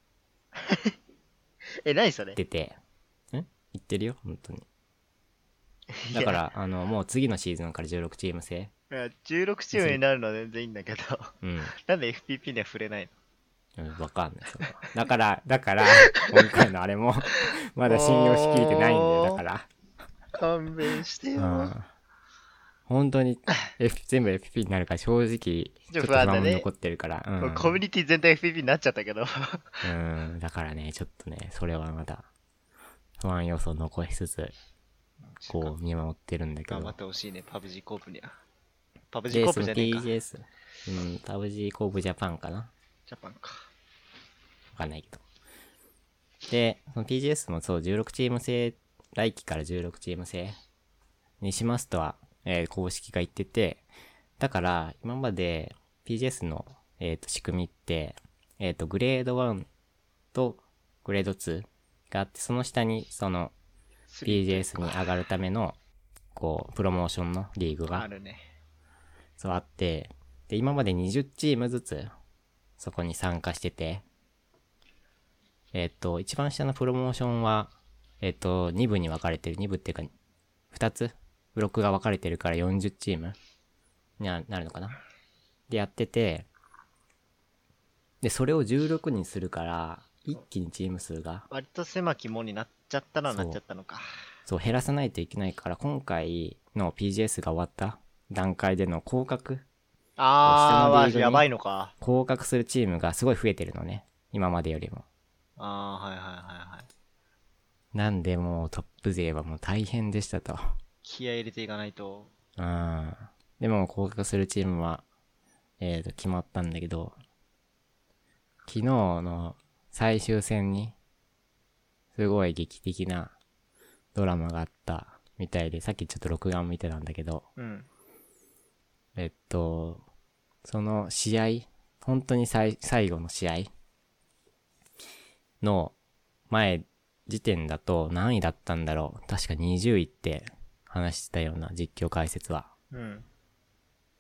(laughs) え、何それ？出て、ん？言ってるよ、本当に。だから、あの、もう次のシーズンから16チーム制。いや、16チームになるのは全然いいんだけど、うん。なんで FPP には触れないの？うん、わかんない、それは。だから、だから、今回のあれも、(laughs) まだ信用しきれてないんだよ、だから。勘弁してよ。うん。本当に、F、(laughs) 全部 FP になるから正直、ちょっと不安も残ってるから。うん。コミュニティ全体 FPP になっちゃったけど。うん、だからね、ちょっとね、それはまだ、不安要素を残しつつ、こう、見守ってるんだけど頑張っ。てほしいね、パブ G コープには。パブ G で、コープじゃねえか。ジ TGS、うん、パブ G コープジャパンかなャパンか。わかんないけど。で、その TGS もそう、16チーム制、来期から16チーム制にしますとは、えー公式が言ってて、だから、今まで TGS の、えっ、と、仕組みって、えっ、と、グレード1とグレード2があって、その下に、その、PGS に上がるための、こう、プロモーションのリーグが、あるね。そうあって、で、今まで20チームずつ、そこに参加してて、えっ、と、一番下のプロモーションは、えっ、と、2部に分かれてる、2部っていうか、2つブロックが分かれてるから40チームにななるのかな。でやってて、で、それを16にするから、一気にチーム数が、割と狭き門になっちゃったのはそうなっちゃったのか。そう、減らさないといけないから、今回の PGS が終わった段階での降格あー、下のリーグにやばいのか。降格するチームがすごい増えてるのね。今までよりも。あー、はいはいはいはい。なんでもうトップ勢はもう大変でしたと。気合い入れていかないと。うん。でも降格するチームは、えーと、決まったんだけど、昨日の最終戦に、すごい劇的なドラマがあったみたいで、さっきちょっと録画を見てたんだけど、うん。えっと、その試合、本当に最最後の試合の前時点だと何位だったんだろう。確か20位って話してたような実況解説は。うん。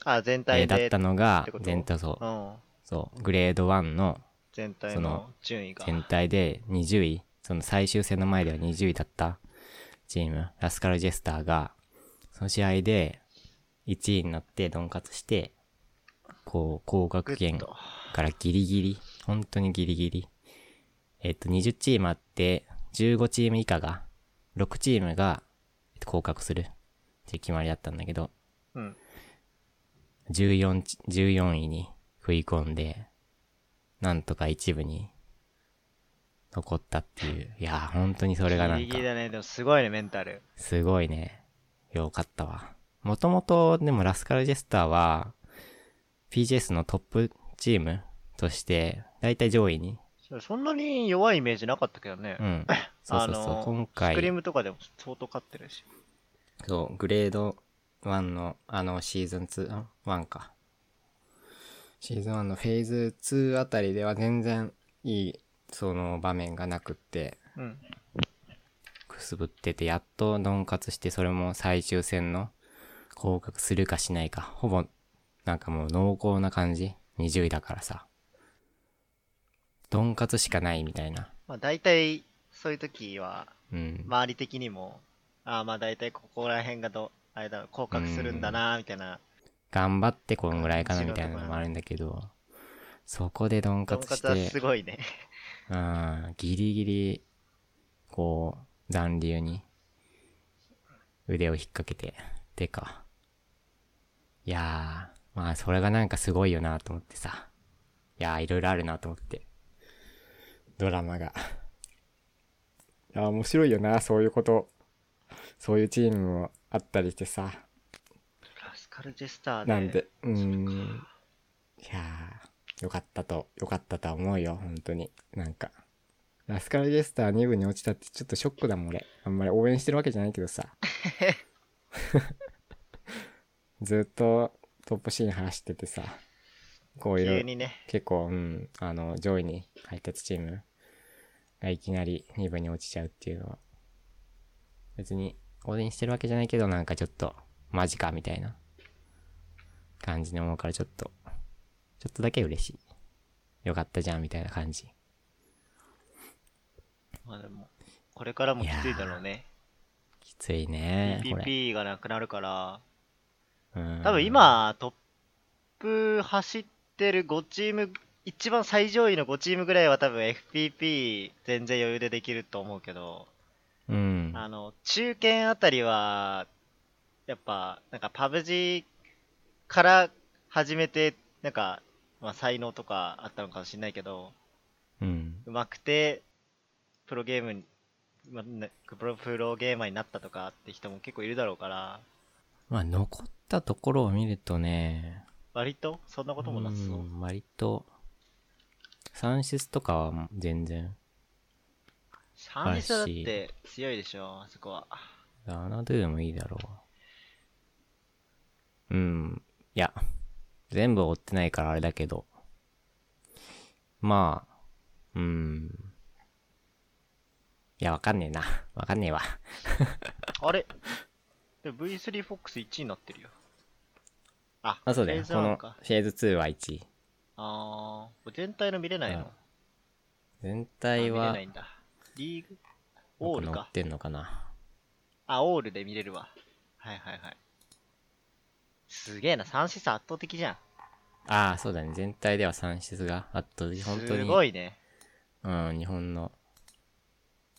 あ、全え体で。ーだったのが全体そうう、ん。そう、グレード1の全体の順位が。全体で20位、その最終戦の前では20位だったチーム、ラスカルジェスターが、その試合で1位になってドンカツして、こう、降格圏。からギリギリ、本当にギリギリ。えっと、20チームあって、15チーム以下が、6チームがえっと降格するって決まりだったんだけど、うん。14ち、14位に食い込んで、なんとか一部に残ったっていう。いやー、本当にそれがなんかギリギリ、だね。でもすごいね、メンタル。すごいね、よかったわ。もともと、でもラスカルジェスターは、PGS のトップチームとして、だいたい上位に、そんなに弱いイメージなかったけどね。うん。そうそうそう、今スクリー回、ムとかでも相当勝ってるし。そう、グレード1の、あの、シーズン2、ん ?1 か。シーズン1のフェーズ2あたりでは全然いい、その場面がなくって、うん。くすぶってて、やっとドンカツして、それも最終戦の降格するかしないか、ほぼ、なんかもう濃厚な感じ ?20 位だからさ。ドンカツしかないみたいな。まあ大体、そういう時は、うん。周り的にも、ああまあ大体ここら辺がど、あれだ、降格するんだな、みたいな。頑張ってこんぐらいかなみたいなのもあるんだけど、そこでドンカツしドンカツはて、すごいね。うん、ギリギリ、こう、残留に腕を引っ掛けて、てか。いやー、まあそれがなんかすごいよなと思ってさ。いやー、いろいろあるなと思って。ドラマが。いや、面白いよな、そういうこと。そういうチームもあったりしてさ。ラスカルジェスターで。なんで、うーん。いやー、よかったと、よかったとは思うよ、本当に。なんか。ラスカルジェスター2部に落ちたってちょっとショックだもん、俺。あんまり応援してるわけじゃないけどさ。(laughs) (laughs) ずっとトップシーン走っててさ、こういろいろ、急にね。結構、うん、あの、上位に入ったチームがいきなり2部に落ちちゃうっていうのは、別に、応援してるわけじゃないけど、なんかちょっと、マジか、みたいな感じに思うから、ちょっと、ちょっとだけ嬉しい。よかったじゃん、みたいな感じ。まあでも、これからもきついだろうね。きついね、これ。PPP がなくなるから、うん多分、今、トップ走ってる5チーム、一番最上位の5チームぐらいは多分 FPP 全然余裕でできると思うけど、うん。あの、中堅あたりは、やっぱ、なんかパブ G から始めて、なんか、まあ才能とかあったのかもしれないけど、うん。上手くて、プロゲームに、まあねプロプロゲーマーになったとかって人も結構いるだろうから、まあ、残ったところを見るとね、割と？そんなこともなさそう？ん割と、サンシスとかは全然、サンリサだって強いでしょ、あそこは。ラナドゥもいいだろう。うん。いや、全部追ってないからあれだけど。まあ、うん。いや、わかんねえな。(laughs) わかんねえわ。(laughs) あれ？でも V3 フォックス1位になってるよ。あ、あ、そうだよ。この。フェーズ2は1位。あー、全体の見れないの？全あ体は見れない、んだ。リーグ？オールか。乗ってんのかな。あ、オールで見れるわ。はいはいはい。すげえな、三シス圧倒的じゃん。ああ、そうだね。全体では3質が圧倒的。本当に。すごいね。うん、日本の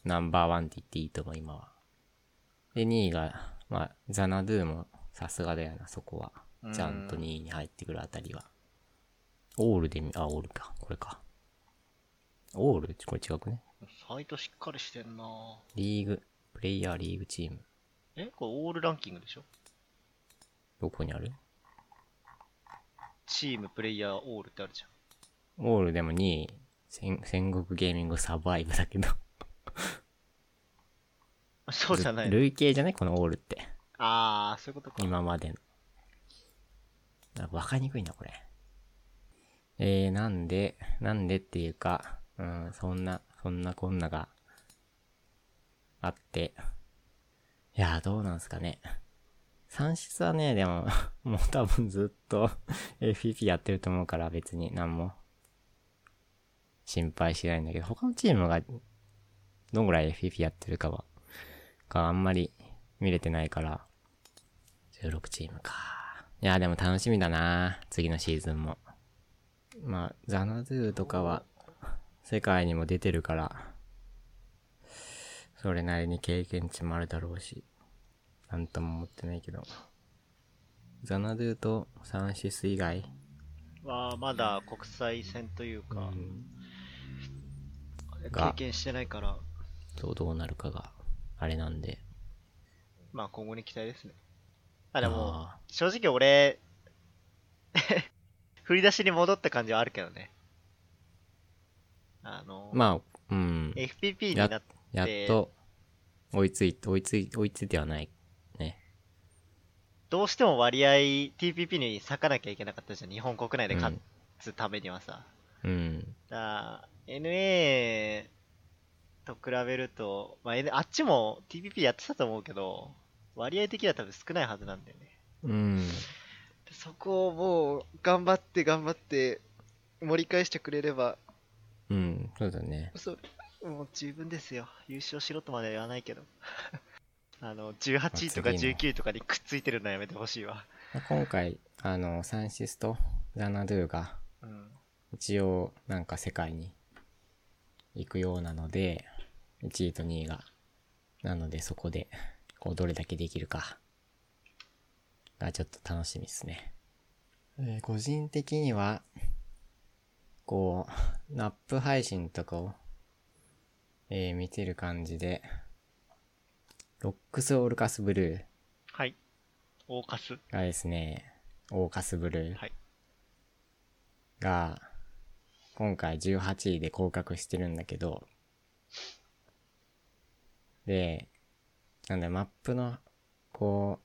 ナンバーワンって言っていいと思う、今は。で、2位が、まあ、ザナドゥもさすがだよな、そこは。ちゃんと2位に入ってくるあたりは。オールで見、あ、オールか、これか。オール？これ違くね？サイトしっかりしてんなリーグ、プレイヤーリーグチーム。えこれオールランキングでしょ？どこにある？チーム、プレイヤー、オールってあるじゃん。オールでも2位、戦戦国ゲーミングサバイブだけど。あ (laughs) そうじゃないの？累計じゃない？このオールって。あー、そういうことか。今までの。わかりにくいな、これ。えー、なんで、なんでっていうか、うん、そんな、そんなこんながあって。いやー、どうなんすかね。三室はね、でも、(laughs) もう多分ずっと (laughs) FPP やってると思うから別に。何も心配しないんだけど、他のチームがどんぐらい FPP やってるかは、かあんまり見れてないから、16チームか。いや、でも楽しみだな。次のシーズンも。まあ、ザナドゥとかは、世界にも出てるから、それなりに経験値もあるだろうし、なんとも思ってないけど。ザナドゥとサンシス以外、は、まだ国際戦というか、うん、経が験してないから、どうどうなるかが、あれなんで。まあ今後に期待ですね。あ、でも、あ正直俺、(laughs) 振り出しに戻った感じはあるけどね。あの、ーまあ、うん。FPP にやなって、やっと、追いついて、追いつい、追いついてはない。ね。どうしても割合 TPP に割かなきゃいけなかったじゃん。日本国内で勝つためにはさ。うん。だ NA と比べると、まあ、あっちも TPP やってたと思うけど、割合的には多分少ないはずなんだよね。うん。でそこをもう、頑張って頑張って、盛り返してくれれば、うん。そうだね。そう、もう十分ですよ。優勝しろとまでは言わないけど。あの、18位とか次の19位とかにくっついてるのやめてほしいわ。まあ今回、あの、サンシスとザナドゥが、うん。一応、なんか世界に行くようなので、1位と2位が。なので、そこで、こう、どれだけできるか、がちょっと楽しみですね。えー個人的には、こう、ナップ配信とかを、えー見てる感じで、ロックスオールカスブルーはい。オーカス。がですね、オーカスブルーはい。が、今回18位で降格してるんだけど、で、なんだ、マップの、こ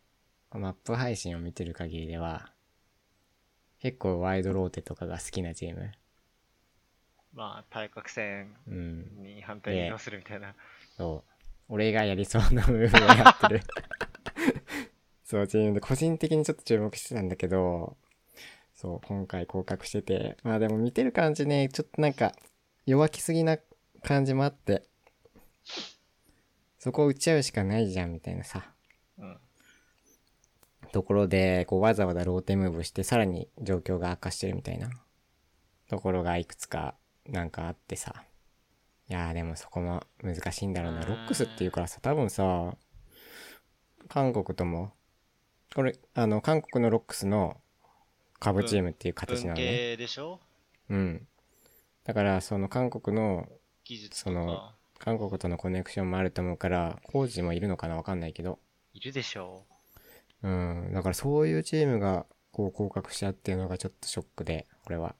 う、マップ配信を見てる限りでは、結構ワイドローテとかが好きなチーム。まあ、対角線うん。に反対に移動するみたいな。そう。俺がやりそうなムーブをやってる。(laughs) そう、チームで個人的にちょっと注目してたんだけど、そう、今回降格してて。まあでも見てる感じね、ちょっとなんか弱気すぎな感じもあって、そこを打ち合うしかないじゃんみたいなさ。うん。ところで、こうわざわざローテムーブしてさらに状況が悪化してるみたいなところがいくつかなんかあってさ。いやーでもそこも難しいんだろうな。ロックスっていうからさ、多分さ、韓国とも、これ、あの、韓国のロックスの株チームっていう形な文のね。系でしょ？うん。だから、その韓国の、技術とそのか。韓国とのコネクションもあると思うから、コーチもいるのかなわかんないけど。いるでしょうん。だからそういうチームが、こう、降格しちゃうっていうのがちょっとショックで、これは。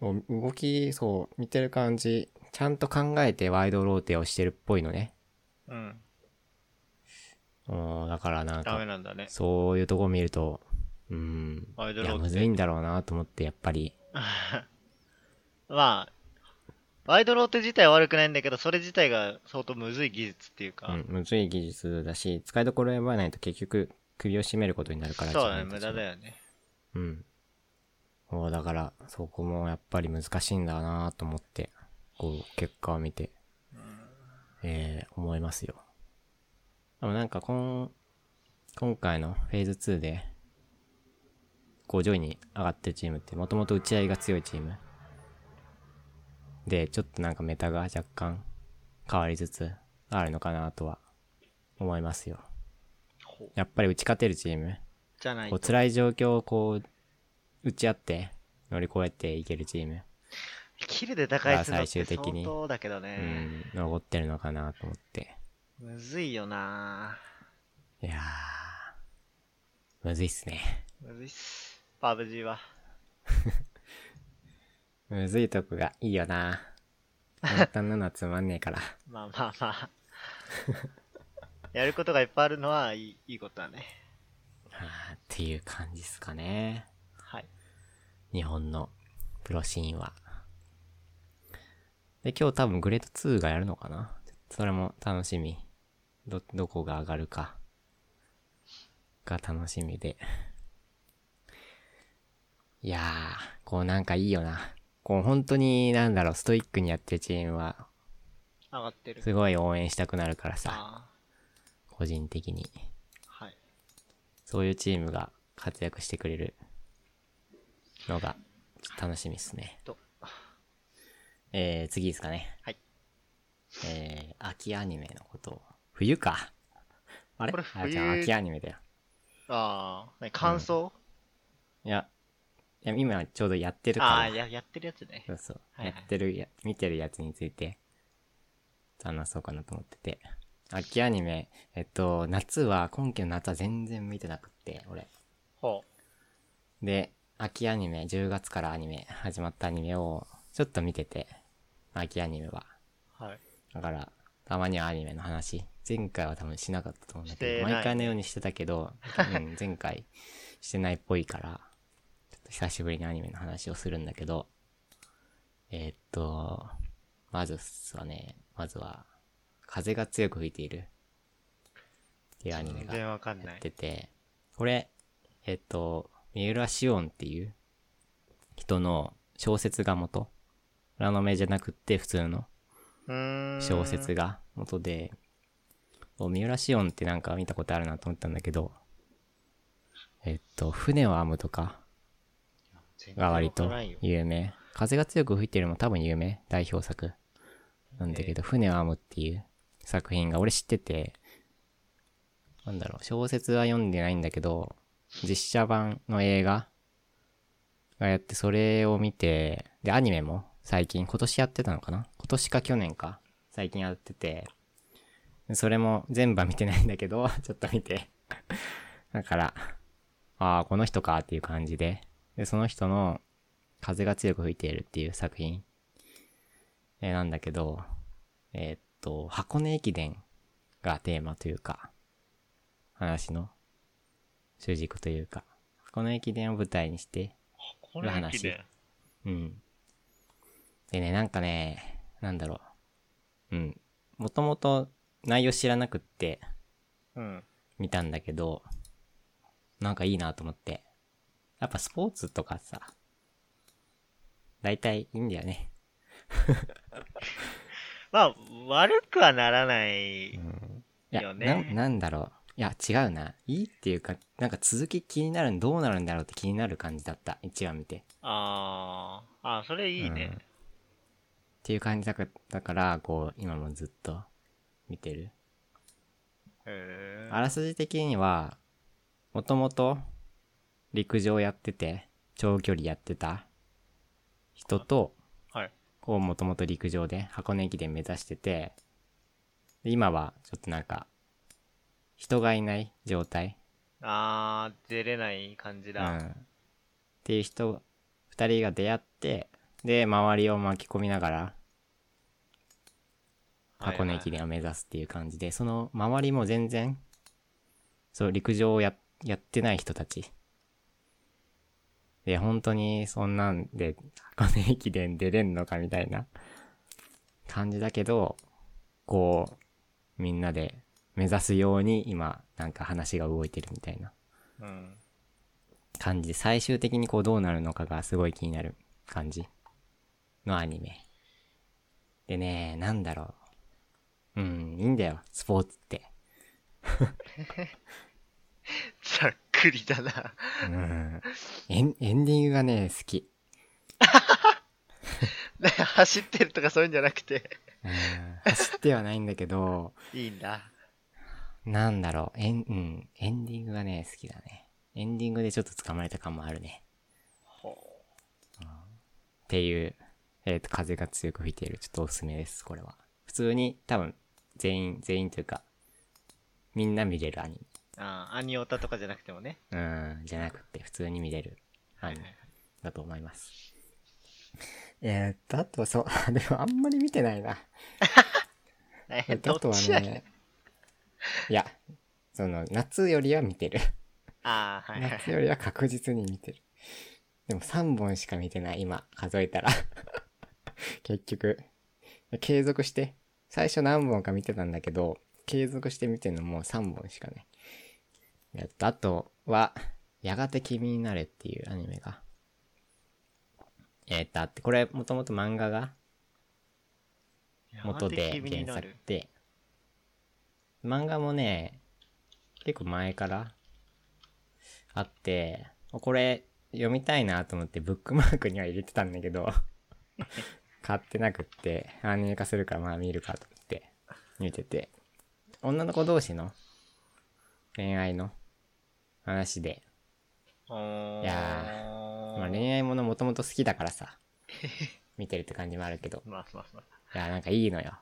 動き、そう、見てる感じ、ちゃんと考えてワイドローテをしてるっぽいのね。う。うん。うん、だからなんダメか、なんだね。そういうとこ見ると、うん。いや、ワイドローテむずいんだろうなと思って、やっぱり。(laughs) まあ、ワイドローテ自体は悪くないんだけど、それ自体が相当むずい技術っていうか、うん、むずい技術だし、使いどころ選ばないと結局、首を絞めることになるから、そうだね、無駄だよね。うん。そう、だから、そこもやっぱり難しいんだなと思って、こう、結果を見て、えー、思いますよ。でもなんか、こん、今回のフェーズ2で、こう、上位に上がってるチームって、もともと打ち合いが強いチーム。で、ちょっとなんかメタが若干変わりつつあるのかなとは思いますよ。やっぱり打ち勝てるチーム。じゃないことう辛い状況をこう、打ち合って乗り越えていけるチーム、キルで打開するのって最終的に相当だけどうね。ん、残ってるのかなと思って。むずいよないやー、むずいっすね。むずいっす。パブ G は。(laughs) むずいとこがいいよな。簡単なのはつまんねえから。(laughs) まあまあまあ。やることがいっぱいあるのはいいいいことだね。はーっていう感じっすかね。はい。日本のプロシーンは。で、今日多分グレード2がやるのかな？それも楽しみ。ど、どこが上がるか。が楽しみで。いやー、こうなんかいいよな。こう本当になんだろう、ストイックにやってるチームは、上がってる。すごい応援したくなるからさ、あ個人的に。あ。はい。そういうチームが活躍してくれるのが楽しみですね。と、えー、次ですかね。はい。えー、秋アニメのことを。冬か。あれ？これあ、じゃあ冬秋アニメだよ。ああ。何感想、いや、いや今ちょうどやってるああ、から。や、やってるやつね。そうそう。はいはいやってるや、見てるやつについて、話そうかなと思ってて。秋アニメ、えっと、夏は、今季の夏は全然見てなくって、俺。ほで、秋アニメ、10月からアニメ、始まったアニメを、ちょっと見てて、秋アニメは。う。はい。だから、たまにはアニメの話。前回は多分しなかったと思うんだけど、毎回のようにしてたけど、うん、(laughs) 前回してないっぽいから、ちょっと久しぶりにアニメの話をするんだけど、えーっと、まずはね、まずは、風が強く吹いているっていうアニメ全が然わかんやっない。てて、これ、えっと、三浦紫音っていう人の小説が元。ラノメじゃなくって普通の。小説が元で、お三浦紫音ってなんか見たことあるなと思ったんだけど、えっと、船を編むとかが割と有名。風が強く吹いてるのも多分有名。代表作。なんだけど、船を編むっていう作品が俺知ってて、なんだろう、小説は読んでないんだけど、実写版の映画がやって、それを見て、で、アニメも最近、今年やってたのかな？今年か去年か、最近やってて、でそれも全部は見てないんだけど、(laughs) ちょっと見て。だから、ああ、この人かっていう感じで、で、その人の風が強く吹いているっていう作品、えーなんだけど、えーっと、箱根駅伝がテーマというか、話の主軸というか、箱根駅伝を舞台にして、箱根駅伝？うん。でね、なんかね、なんだろう。うん。もともと内容知らなくってうん。見たんだけど、なんかいいなと思って。やっぱスポーツとかさ、大体いいんだよね。(laughs) まあ、悪くはならない。よねなん、なんだろう。いや、違うな。いいっていうか、なんか続き気になる、どうなるんだろうって気になる感じだった。一話見て。あー。あー、それいいね。っていう感じだから、こう、今もずっと見てる。へあらすじ的には、もともと陸上やってて、長距離やってた人と、ー。はい。こうもともと陸上で箱根駅伝目指してて、で今はちょっとなんか、人がいない状態、あー、出れない感じうん、だ。っていう人、二人が出会って、で、周りを巻き込みながら、箱根駅伝を目指すっていう感じで、その周りも全然、そう、陸上をや、やってない人たち。で、本当にそんなんで、箱根駅伝出れんのかみたいな感じだけど、こう、みんなで目指すように今、なんか話が動いてるみたいなうん。感じで、最終的にこうどうなるのかがすごい気になる感じのアニメ。でね、なんだろう。うん、いいんだよ、スポーツって。ざっくりだな。うん。エン、エンディングがね、好き。(laughs) ね走ってるとかそういうんじゃなくて、うん、走ってはないんだけど、いいんだ。なんだろう、エン、うん、エンディングがね、好きだね。エンディングでちょっと掴まれた感もあるね。ほっていう、えっ、と、風が強く吹いている、ちょっとおすすめです、これは。普通に、多分、全員、全員というか、みんな見れるアニう。あー、アニオタとかじゃなくてもね。メ。うん、じゃなくて、普通に見れるアニメ。だと思います。えーっと、あと、そう、(laughs) でもあんまり見てないな。(laughs) えあとはどっちやねいや、その、夏よりは見てる。あー、はいはいはい。夏よりは確実に見てる。でも3本しか見てない、今、数えたら。(laughs) 結局、継続して、最初何本か見てたんだけど、継続して見てるのもう3本しかね。やっと、あとは、やがて君になれっていうアニメが、えーっと、あって、これ、もともと漫画が元で原作で、漫画もね、結構前からあって、これ読みたいなと思ってブックマークには入れてたんだけど、(laughs) 買ってなくって、アニメ化するからまあ見るかと思って見てて、女の子同士の恋愛の話で、いやまあ恋愛ものもともと好きだからさ、(laughs) 見てるって感じもあるけど、まあまあまいや、なんかいいのよ。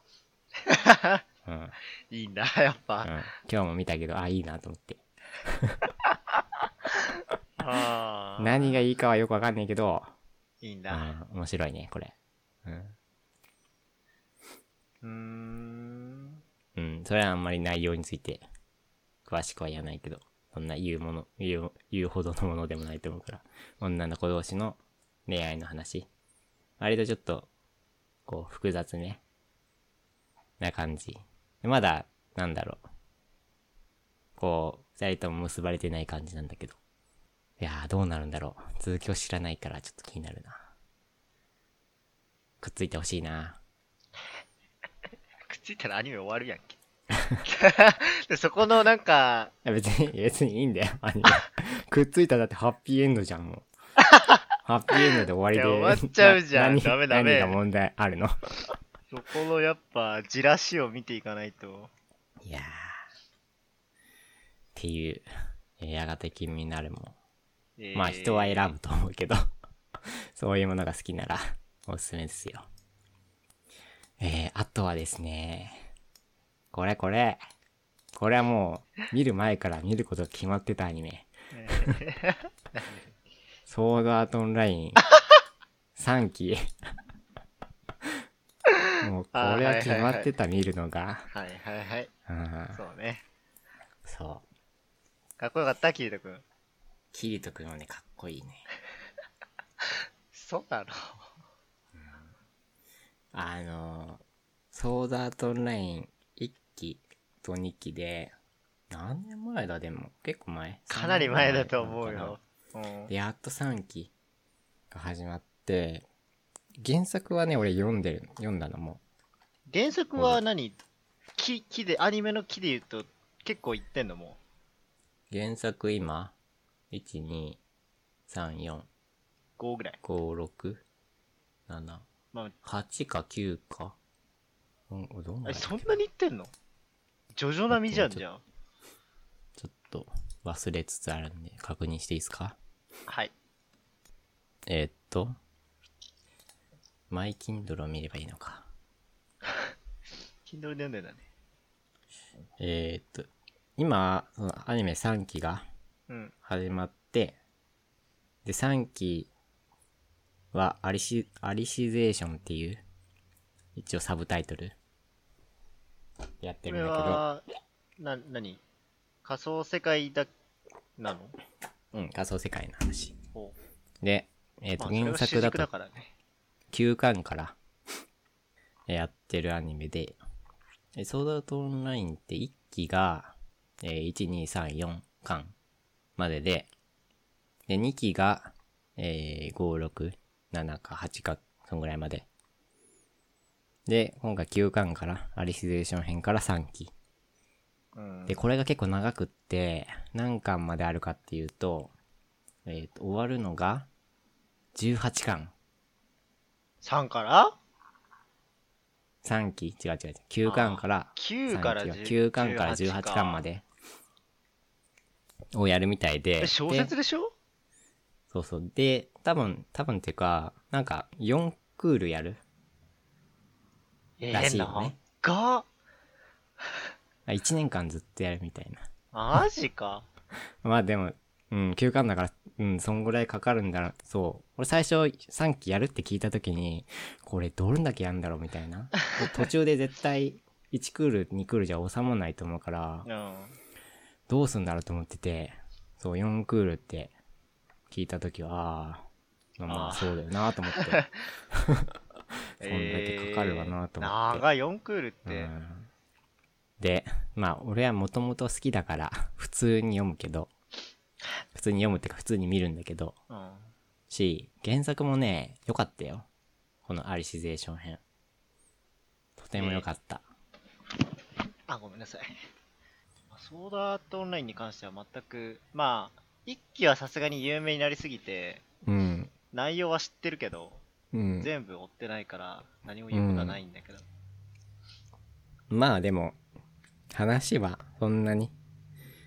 あ。うん。うん。いいんだ、やっぱ。今日も見たけど、あ、いいなと思って。(laughs) あー何がいいかはよくわかんないけど、いいんだ。うん、面白いね、これ。うん。うーん。うん、それはあんまり内容について、詳しくは言わないけど、そんな言うもの、言う、言うほどのものでもないと思うから、女の子同士の恋愛の話。割とちょっと、こう、複雑ね。な感じ。でまだ、なんだろう。こう、二人とも結ばれてない感じなんだけど。いやー、どうなるんだろう。続きを知らないからちょっと気になるな。くっついてほしいな。(laughs) くっついたらアニメ終わるやんけ。(laughs) でそこのなんか、いや別に、別にいいんだよ、アニメ。(laughs) くっついたらだってハッピーエンドじゃん、もう。ハッピーエンドで終わりで。いや終わっちゃうじゃんなダメダメ何が問題あるの？そこのやっぱ、じらしを見ていかないと。いやー。っていう、えーやがて君になるも。えーまあ人は選ぶと思うけど、そういうものが好きなら、おすすめですよ。えー、あとはですね、これこれ、これはもう、見る前から見ることが決まってたアニメ。(laughs) ソードアートオンライン3期。(laughs) もう、これは決まってた、見るのが。はいはいはい。うんそうね。そう。かっこよかった、キリト君。キリト君はね、かっこいいね。(laughs) そうなの？あの、ソードアートオンライン1期と2期で、何年前だでも結構前。かなり前だと思うよ。で、やっと3期が始まって、原作はね、俺読んでる、読んだのも。原作は何？木、木で、アニメの木で言うと結構いってんのも原作今、1、2、3、4、う5ぐらい。5、6、7、まあ、8か9か。うん、どうなんだえ、そんなにいってんの？ジョジョ並みじゃんじゃん。ちょっと忘れつつあるんで確認していいですか？はい。えーっと、マイキンドルを見ればいいのか。(laughs) Kindle で読んでんだね。えーっと、今、そのアニメ3期がうん。始まって、で、3期はアリシ、アリシゼーションっていう、一応サブタイトル、やってこれるんだけど、は、な、なに仮想世界だ、なの？うん、仮想世界の話。ほで、えーっと、うまあ、それ原作だと軸だからね。9巻から (laughs) やってるアニメで、えソードアートオンラインって1期が、えー1、2、3、4巻までで、で、2期が、えー5、6、7か8か、そんぐらいまで。で、今回9巻から、アリシゼーション編から3期。うん。で、これが結構長くって、何巻まであるかっていうと、えっ、と、終わるのが、18巻。3から？3期違う違う違う。9巻から、9から3期は10 9巻から18巻までをやるみたいで。え、小説ででしょ？そうそう。で、多分、多分っていうか、なんか4クールやる？えらしいー、よね長っあ ?1 年間ずっとやるみたいな。マジか。(laughs) まあでも、うん、9巻だから、うん、そんぐらいかかるんだろう。そう。俺最初3期やるって聞いた時に、これどんだけやるんだろうみたいな。で途中で絶対1クール、2クールじゃ収まらないと思うから、うん。どうすんだろうと思ってて、そう、4クールって聞いたときは、ああまあそうだよなと思って。(laughs) そんだけかかるわなと思って。長い4クールって。うんで、まあ俺はもともと好きだから、普通に読むけど、普通に読むってか普通に見るんだけど、うん。し、原作もね、良かったよ。このアリシゼーション編。とても良かった。あ、ごめんなさい。ソードアートオンラインに関しては全く、まあ、一期はさすがに有名になりすぎて、うん。内容は知ってるけど、うん。全部追ってないから、何も言うことはないんだけど。まあでも、話はそんなに。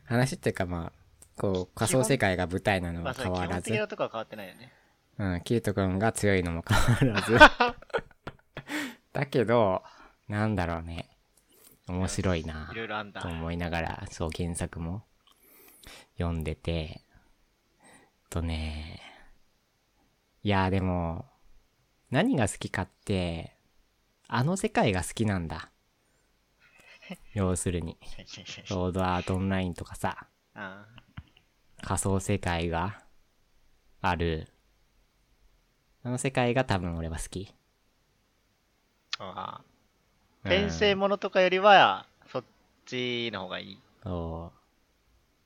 話っていうかまあ、こう、仮想世界が舞台なのまあ、はそれ基本変わらず。的なとこは変わってないよね。うん、キュート君が強いのも変わらず。(laughs) だけど、なんだろうね。面白いないろいろあんだと。思いながら、そう、原作も読んでて、とね、いや、でも、何が好きかって、あの世界が好きなんだ。(laughs) 要するに。ソードアートオンラインとかさ、あ仮想世界がある。あの世界が多分俺は好き。あうん転生ものとかよりは、そっちの方がいい。そ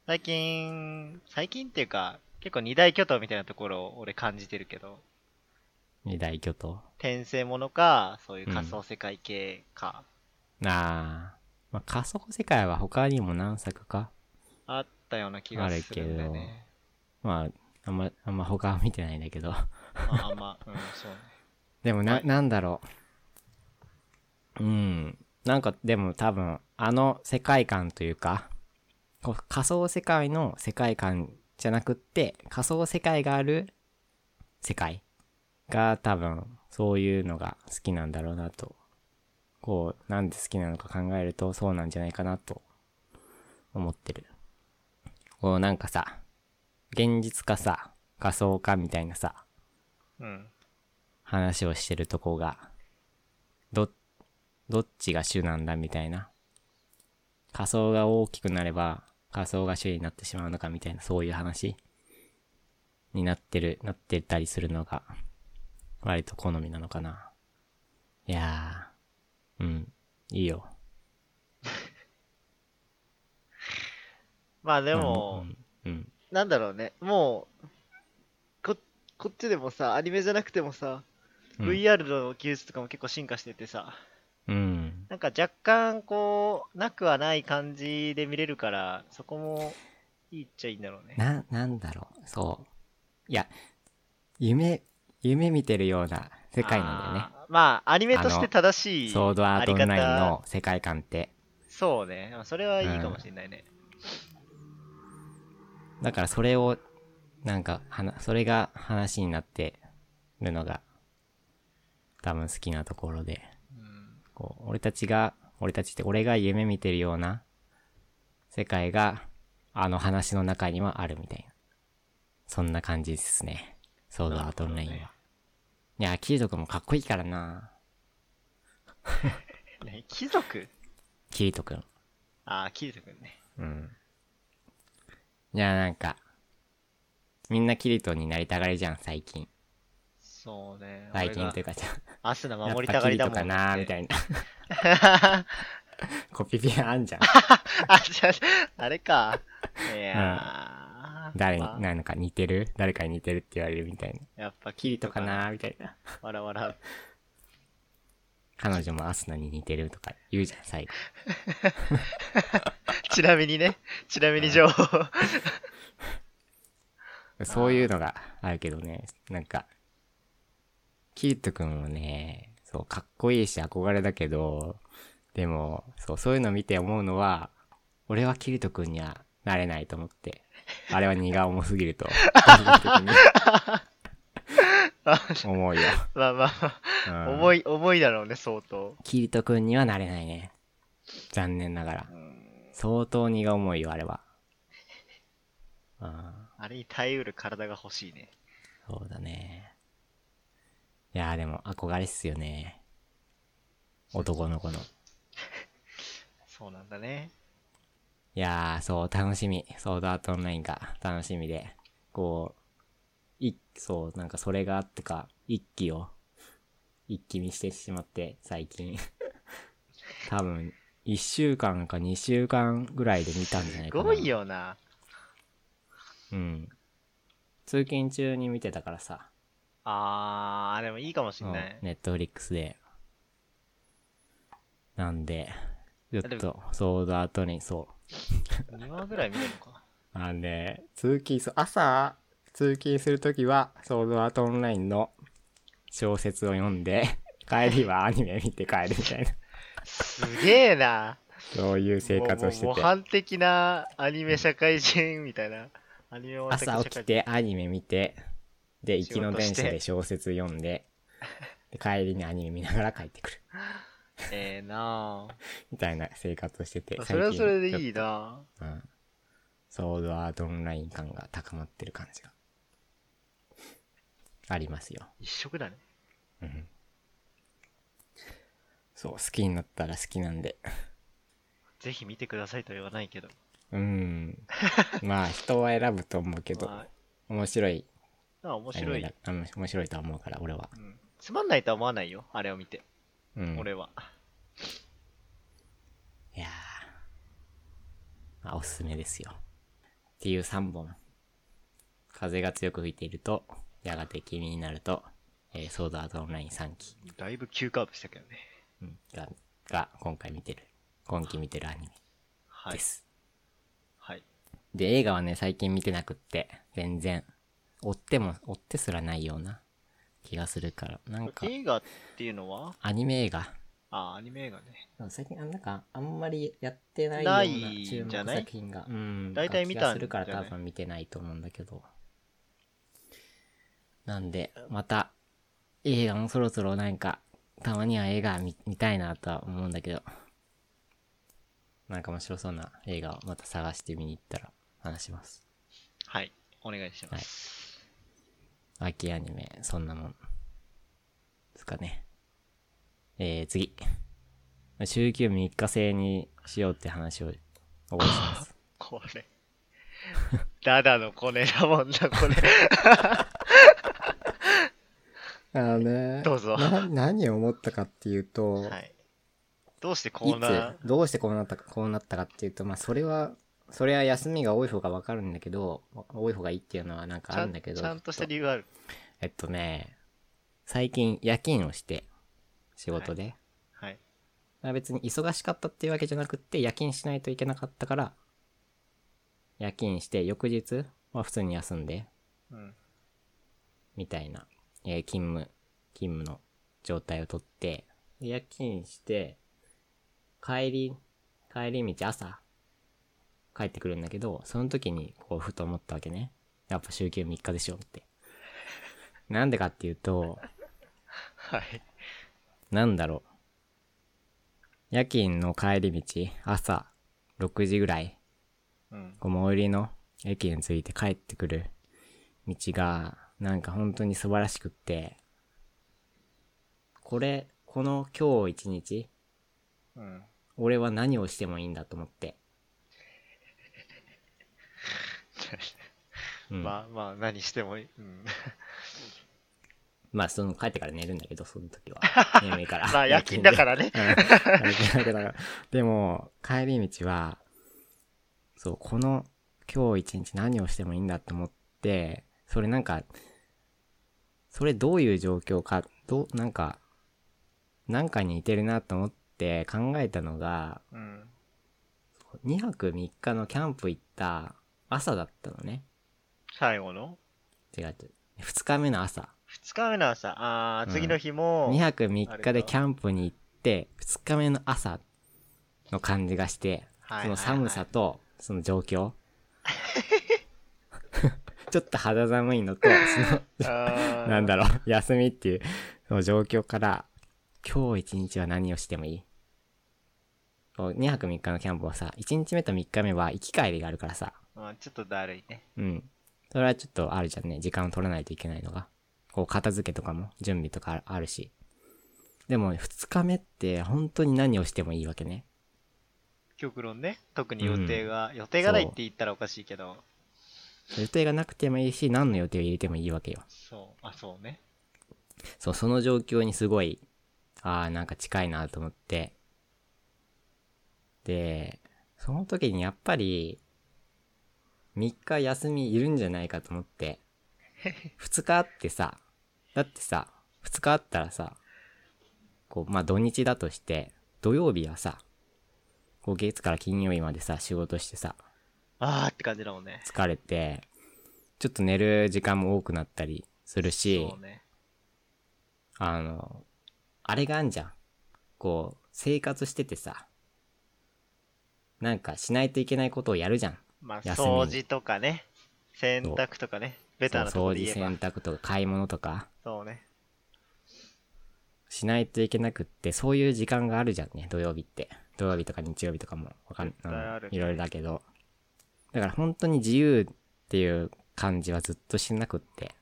最近、最近っていうか、結構二大巨頭みたいなところを俺感じてるけど、う。二大巨頭？転生ものか、そういう仮想世界系か、なあ。まあ、仮想世界は他にも何作か？あったような気がするんだよね。まあ、あんま、あんま他は見てないんだけど。まあ、あんま、うん、そうね。(laughs) でもな、はいなんだろう。うん。なんかでも多分、あの世界観というか、仮想世界の世界観じゃなくって、仮想世界がある世界が多分、そういうのが好きなんだろうなと。こう、なんで好きなのか考えるとそうなんじゃないかなと思ってる。こうなんかさ、現実かさ、仮想かみたいなさ、うん。話をしてるとこが、ど、どっちが主なんだみたいな。仮想が大きくなれば仮想が主になってしまうのかみたいな、そういう話になってる、なってたりするのが、割と好みなのかな。いやー、うん、いいよ。(laughs) まあでも、うん、うん。なんだろうね。もう、こ、こっちでもさ、アニメじゃなくてもさ、うん VR の技術とかも結構進化しててさ、うん。なんか若干こう、なくはない感じで見れるから、そこもいいっちゃいいんだろうね。な、なんだろう、そう。いや、夢、夢見てるような世界なんだよね。まあ、アニメとして正しいソードアートオンラインの世界観って。そうね。それはいいかもしれないね。だからそれを、なんか、はな、それが話になってるのが、多分好きなところで、うんこう、俺たちが、俺たちって俺が夢見てるような世界が、あの話の中にはあるみたいな。そんな感じですね。ソードアートオンラインは。なるほいや、キリト君もかっこいいからな (laughs) ね貴族キリト君。ああ、キリト君ね。うん。いや、なんか、みんなキリトになりたがりじゃん、最近。そうね。最近というか。か、じゃアスナ守りたがりだもんかなみいたいな。(laughs) コピペあんじゃん。あ、じゃあ、あれか。いやー、誰にま、あなんか似てる？誰かに似てるって言われるみたいな。やっぱキリトかなみたいな。わらわら。彼女もアスナに似てるとか言うじゃん、最後。(laughs) ちなみにね。ちなみに情報。そういうのがあるけどね、なんか、キリト君もね、そう、かっこいいし憧れだけど、でも、そう、そういうの見て思うのは、俺はキリト君にはなれないと思って。あれは荷が重すぎると、個人的に (laughs) 思うよ。まあまあまあ、うん重い、重いだろうね、相当。キリト君にはなれないね。残念ながらう。ん相当荷が重いよ、あれは。ああれに耐えうる体が欲しいね。そうだね。いやーでも憧れっすよね。男の子の。(laughs) そうなんだね。いやー、そう、楽しみ。ソードアートオンラインが楽しみで。こう、い、そう、なんかそれがあってか、一気を、一気にしてしまって、最近。(laughs) 多分、一週間か二週間ぐらいで見たんじゃないかな。すごい。よな。うん。通勤中に見てたからさ。あー、でもいいかもしんない。ネットフリックスで。なんで、ちょっでと、ソードアートに、そう。2話ぐらい見れるのか。あのね、通勤す、朝、通勤するときは、ソードアートオンラインの小説を読んで、(laughs) 帰りはアニメ見て帰るみたいな、すげえな。そういう生活をしてて。模範的なアニメ社会人みたいな。アニメ朝起きてアニメ見て、で、行きの電車で小説読んで、で帰りにアニメ見ながら帰ってくる。ええな (laughs) みたいな生活をしててあ。それはそれでいいな。なうん。ソードアートオンライン感が高まってる感じが。ありますよ。一色だね。うん。そう、好きになったら好きなんで。ぜひ見てくださいとは言わないけど。うん。まあ、人は選ぶと思うけど、(laughs) ま面白い面白い面白いとは思うから、俺は。うんつまんないとは思わないよ。あれを見て。うん。俺は。いやー。まあ、おすすめですよ。っていう3本。風が強く吹いていると、やがて君になると、えーソードアートオンライン3期、だいぶ急カーブしたけどね。うん、が、が、今回見てる、今期見てるアニメはいで。す。はい。で、映画はね、最近見てなくって、全然、追っても、追ってすらないような気がするから、なんか、映画っていうのは？アニメ映画。あ、アニメ映画ね。最近、あなんか、あんまりやってないような注目作品が、うん、大体見たするから多分見てないと思うんだけど。なんで、また、映画もそろそろなんか、たまには映画見見たいなとは思うんだけど、なんか面白そうな映画をまた探して見に行ったら話します。はい。お願いします。秋アニメ、そんなもん。ですかね。えー、次。週休3日制にしようって話を、お願いします。(laughs) これ。ダダのコネだもんな、これ。あのねどうぞな何を思ったかっていうと、はい。どうしていこうなつ、どうしてこうなったか、こうなったかっていうと、まあ、それは、それは休みが多い方がわかるんだけど、多い方がいいっていうのはなんかあるんだけど、ちゃんとした理由がある。えっとね、最近夜勤をして、仕事で、はい。まあ別に忙しかったっていうわけじゃなくって、夜勤しないといけなかったから、夜勤して、翌日は普通に休んで、うん。みたいな、えー勤務、勤務の状態をとって、で夜勤して、帰り、帰り道朝、帰ってくるんだけど、その時に、こう、ふと思ったわけね。やっぱ週休3日でしょって。なんでかっていうと、はい。なんだろう。夜勤の帰り道、朝6時ぐらい、うん。こう最寄りの駅に着いて帰ってくる道が、なんか本当に素晴らしくって、これ、この今日一日、うん。俺は何をしてもいいんだと思って。うん、ままあまあ、何してもいい。うん。あ、その帰ってから寝るんだけど、その時は。(laughs) 眠いから。まあ、夜勤だからね。うん夜勤だけだから。でも、帰り道は、そう、この今日一日何をしてもいいんだと思って、それなんか、それどういう状況か、どう、なんか、なんかに似てるなと思って考えたのが、うん。2泊3日のキャンプ行った朝だったのね。最後の？違う違う。2日目の朝。二日目の朝。あー、うん次の日も、2泊3日でキャンプに行って、2日目の朝の感じがして、はいその寒さと、その状況。(laughs) ちょっと肌寒いのと、その、なんだろう、休みっていう、その状況から、今日一日は何をしてもいい？こう ?2 泊3日のキャンプはさ、1日目と3日目は行き帰りがあるからさ、まあ、ちょっとだるいね。うん。それはちょっとあるじゃんね。時間を取らないといけないのが。こう、片付けとかも、準備とかああるし。でも、2日目って本当に何をしてもいいわけね。極論ね。特に予定が、予定がないって言ったらおかしいけど、予定がなくてもいいし、何の予定を入れてもいいわけよ。そう、あ、そうね。そう、その状況にすごい、ああ、なんか近いなと思って。で、その時にやっぱり、3日休みいるんじゃないかと思って。(laughs) 2日あってさ、だってさ、2日あったらさ、こう、まあ土日だとして、土曜日はさ、こう月から金曜日までさ、仕事してさ、あーって感じだもんね。疲れて、ちょっと寝る時間も多くなったりするし、そうね。あの、あれがあんじゃん。こう、生活しててさ、なんかしないといけないことをやるじゃん。まあ、休み掃除とかね。洗濯とかね。ベタなところで言えば。洗濯とか買い物とか、そうね。しないといけなくって、そういう時間があるじゃんね、土曜日って。土曜日とか日曜日とかも、わかん、絶対あるうんいろいろだけど。だから本当に自由っていう感じはずっとしなくって、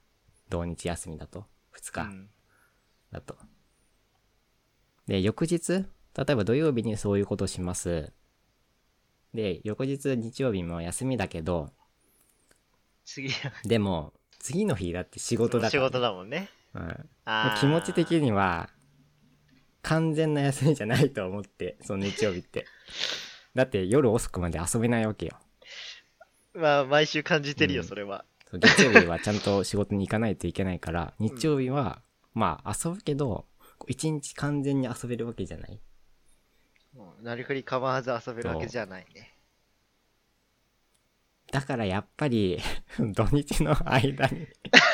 土日休みだと、2日。うん。だと。で、翌日、例えば土曜日にそういうことをします。で、翌日日曜日も休みだけど、次、でも、次の日だって仕事だから、仕事だもんね。うん。もうあー気持ち的には、完全な休みじゃないと思って、その日曜日って。だって夜遅くまで遊べないわけよ。まあ、毎週感じてるよ、うんそれは。そう月曜日はちゃんと仕事に行かないといけないから、日曜日は、まあ遊ぶけど、一日完全に遊べるわけじゃないうんなりふり構わず遊べるわけじゃないね。だからやっぱり、(laughs) 土日の間に、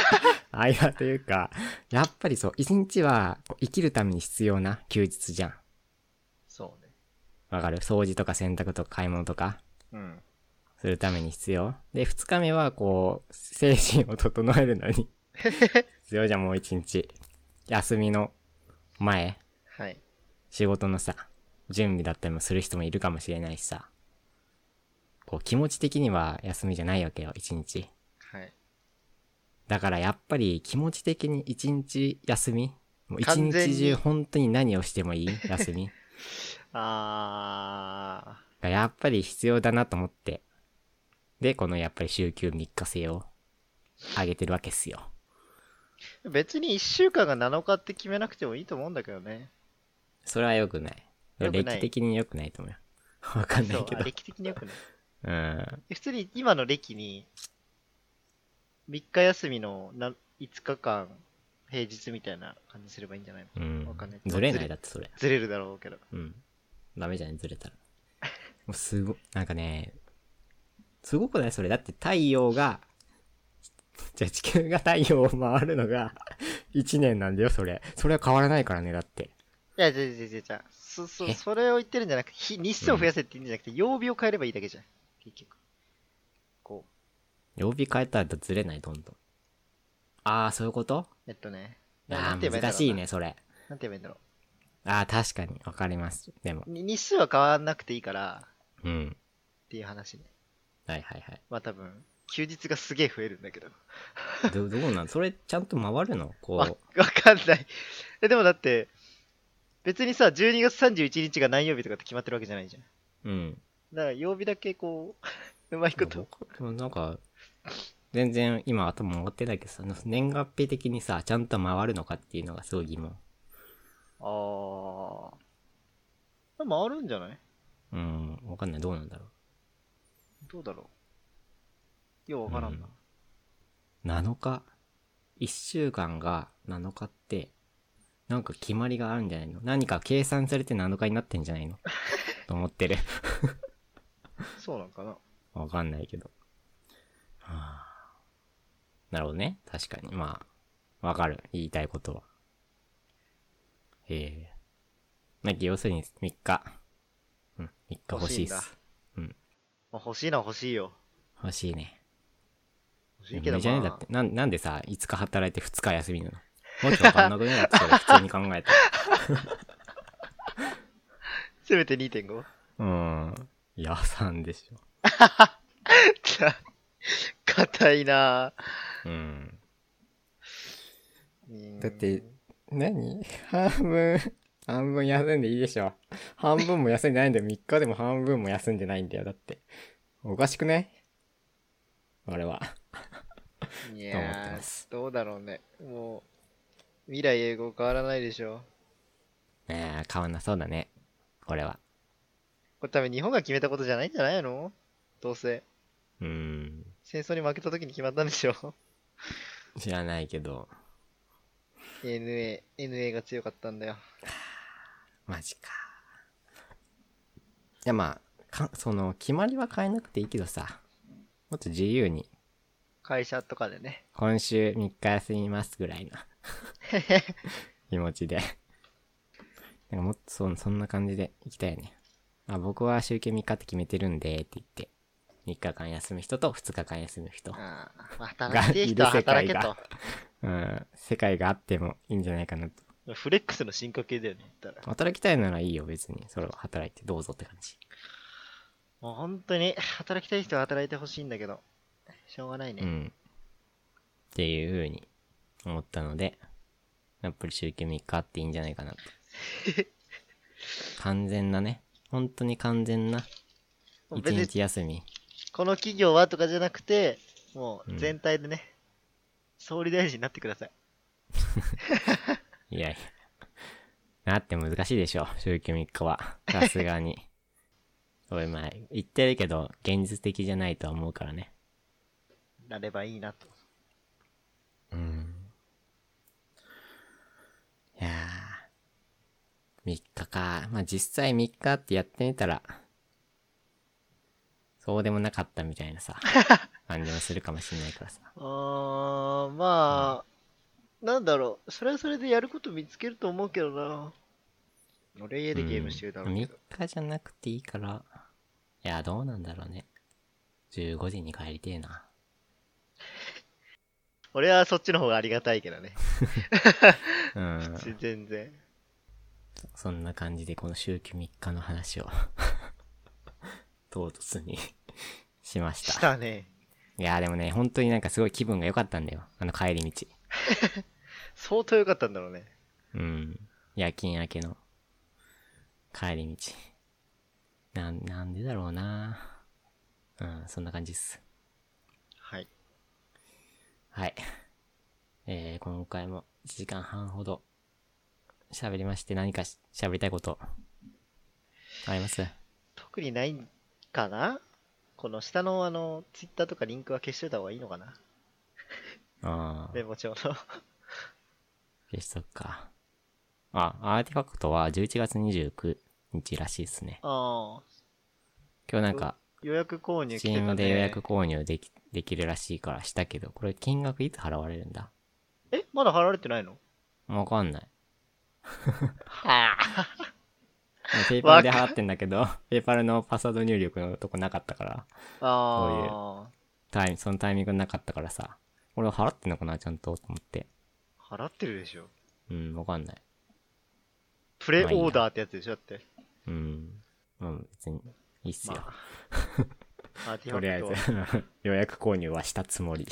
(laughs) 間というか、やっぱりそう、一日は生きるために必要な休日じゃん。そうね。わかる？掃除とか洗濯とか買い物とかうん。するために必要。で、二日目はこう、精神を整えるのに (laughs) 必要じゃん、もう一日。休みの前、はい。仕事のさ、準備だったりもする人もいるかもしれないしさ。こう、気持ち的には休みじゃないわけよ、一日。はい。だからやっぱり気持ち的に一日休みもう一日中本当に何をしてもいい？休み (laughs) あがやっぱり必要だなと思って。で、このやっぱり週休3日制を上げてるわけっすよ。別に1週間が7日って決めなくてもいいと思うんだけどね。それは良くない。歴的に良くないと思うよ。(laughs) わかんなそ、いうけど。歴的によくね。うん。普通に今の歴に、3日休みのな5日間、平日みたいな感じすればいいんじゃないの？うんわかんない。ずれないだってそれ。ずれるだろうけど。うん。ダメじゃないずれたら。(laughs) もうすご、なんかね、すごくないそれ。だって太陽が、(laughs) じゃあ地球が太陽を回るのが1年なんだよ、それ。それは変わらないからね、だって。いや、じゃあじゃあじゃあじゃあそ、そ、え？それを言ってるんじゃなくて、日日数を増やせって言うんじゃなくて、曜日を変えればいいだけじゃん。結局。こ曜日変えたらずれない、どんどん。あー、そういうこと？う、えっとね。あなんて言えばいいんだろうなー難しいね、それ。なんて言えばいいんだろあー、確かに、わかります。でも日数は変わらなくていいから、うん。っていう話ね。はいはいはい。まあ多分、休日がすげえ増えるんだけど。どどうなん？それちゃんと回るの？わ、こわかんない。え、でもだって、別にさ、12月31日が何曜日とかって決まってるわけじゃないじゃん。う。うん。だから曜日だけこう、(laughs) うまいこと。僕なんか、全然今頭回ってないけどさ、年月日的にさ、ちゃんと回るのかっていうのがすごい疑問。ああ。回るんじゃない？うん、わかんない。どうなんだろどうだろう？ようわからんな。う。7日 ?1 週間が7日って、なんか決まりがあるんじゃないの？何か計算されて7日になってんじゃないの？(laughs) と思ってる。そうなんかな。わかんないけど。はあ、なるほどね。確かに。まあ、わかる。言いたいことは。へえ。なんか要するに3日。うん、3日欲しいっ欲しす。まあ、欲しいのは欲しいよ。欲しいね。欲しいけど、じゃね？だまあって、なんなんでさ、5日働いて2日休みなの？もっとわかんなくねだってそれ普通に考えた (laughs) せめて 2.5? ら。うん。いや、3でしょ。(laughs) 硬いなうん。ぁだって、何？半分、半分休んでいいでしょ。半分も休んでないんだよ。3日でも半分も休んでないんだよ。だって。おかしくない？俺は。いと思ってやますー、どうだろうね。もう、未来英語変わらないでしょ。えー、変わんなそうだね。俺は。これ多分日本が決めたことじゃないんじゃないの？どうせ。うーん。戦争に負けた時に決まったんでしょ？知らないけど、?NA、NA が強かったんだよ。マジか。いや、まあ、か、その、決まりは変えなくていいけどさ、もっと自由に、会社とかでね。今週3日休みますぐらいの (laughs) 気持ちで。なんかもっとそそんな感じで行きたいよね。あ、僕は週休3日って決めてるんで、って言って、3日間休む人と2日間休む人。ああ、働きてえ人は働けと。うん、世界があってもいいんじゃないかなと。フレックスの進化系だよね、言ったら。働きたいならいいよ、別に。それを働いてどうぞって感じ。もう本当に、働きたい人は働いてほしいんだけど、しょうがないね。うん。っていう風に思ったので、やっぱり週休3日あっていいんじゃないかなと。(laughs) 完全なね、本当に完全な一別に日休み。この企業はとかじゃなくて、もううん全体でね、総理大臣になってください。(laughs) いやいや。なって難しいでしょ、週休3日は。さすがに。おい、まあ、言ってるけど、現実的じゃないとは思うからね。なればいいなと。うん。いやー。3日か。まあ実際3日ってやってみたら、そうでもなかったみたいなさ、(laughs) 感じもするかもしれないからさ。あー、まあ、なんだろう。それはそれでやること見つけると思うけどな。俺家でゲームしてるだろうけ3ど。日じゃなくていいから、いや、どうなんだろうね。15時に帰りてえな。俺はそっちの方がありがたいけどね。(laughs) うん。(laughs) 全然。そんな感じでこの週休3日の話を、(laughs) 唐突にしまし。したたね。いやーでもね、本当になんかすごい気分が良かったんだよ。あの帰り道。相当良かったんだろうね。うん。夜勤明けの帰り道。なん、なんでだろうなうん、そんな感じっす。はい。(laughs) えー、今回も1時間半ほど喋りまして何かし喋りたいことあります？特にないかな？この下のあの、ツイッターとかリンクは消しといた方がいいのかな？ああ、メモ帳の。消しとくか。あ、アーティファクトは11月29日らしいですね。ああ、今日なんか、予約購入来てた、ね。Steam で予約購入でき、できるらしいからしたけど、これ金額いつ払われるんだ？えまだ払われてないの？わかんない。はあ。ペーパーで払ってんだけど、ペーパーのパスワード入力のとこなかったから、あタイム、そのタイミングなかったからさ、俺は払ってんのかなちゃんとと思って。あ。払ってるでしょ？うん、わかんない。プレオーダーってやつでしょだって。うん。うん、別に、いいっすよ。まあ、アーティフとりあえず、予約購入はしたつもり。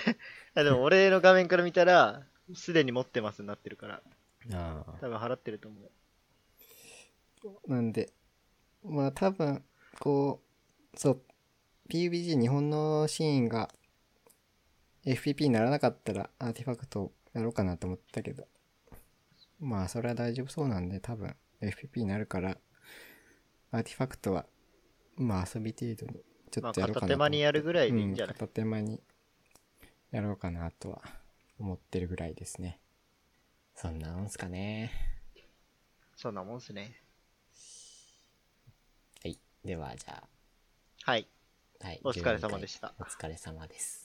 (laughs) あでも俺の画面から見たら、すでに持ってますになってるから、あ多分払ってると思う。なんで、まあ多分、こう、そう、PUBG 日本のシーンが FPP にならなかったらアーティファクトやろうかなと思ったけど、まあそれは大丈夫そうなんで多分 FPP になるから、アーティファクトは、まあ遊び程度にちょまあ、っとやろうかなと思って。片手間にやるぐらいでいいんじゃない、うん、片手間にやろうかなとは思ってるぐらいですね。そんなもんすかね。そんなもんすね。はい。では、じゃはい。あ、はい。お疲れ様でしたお疲れ様です。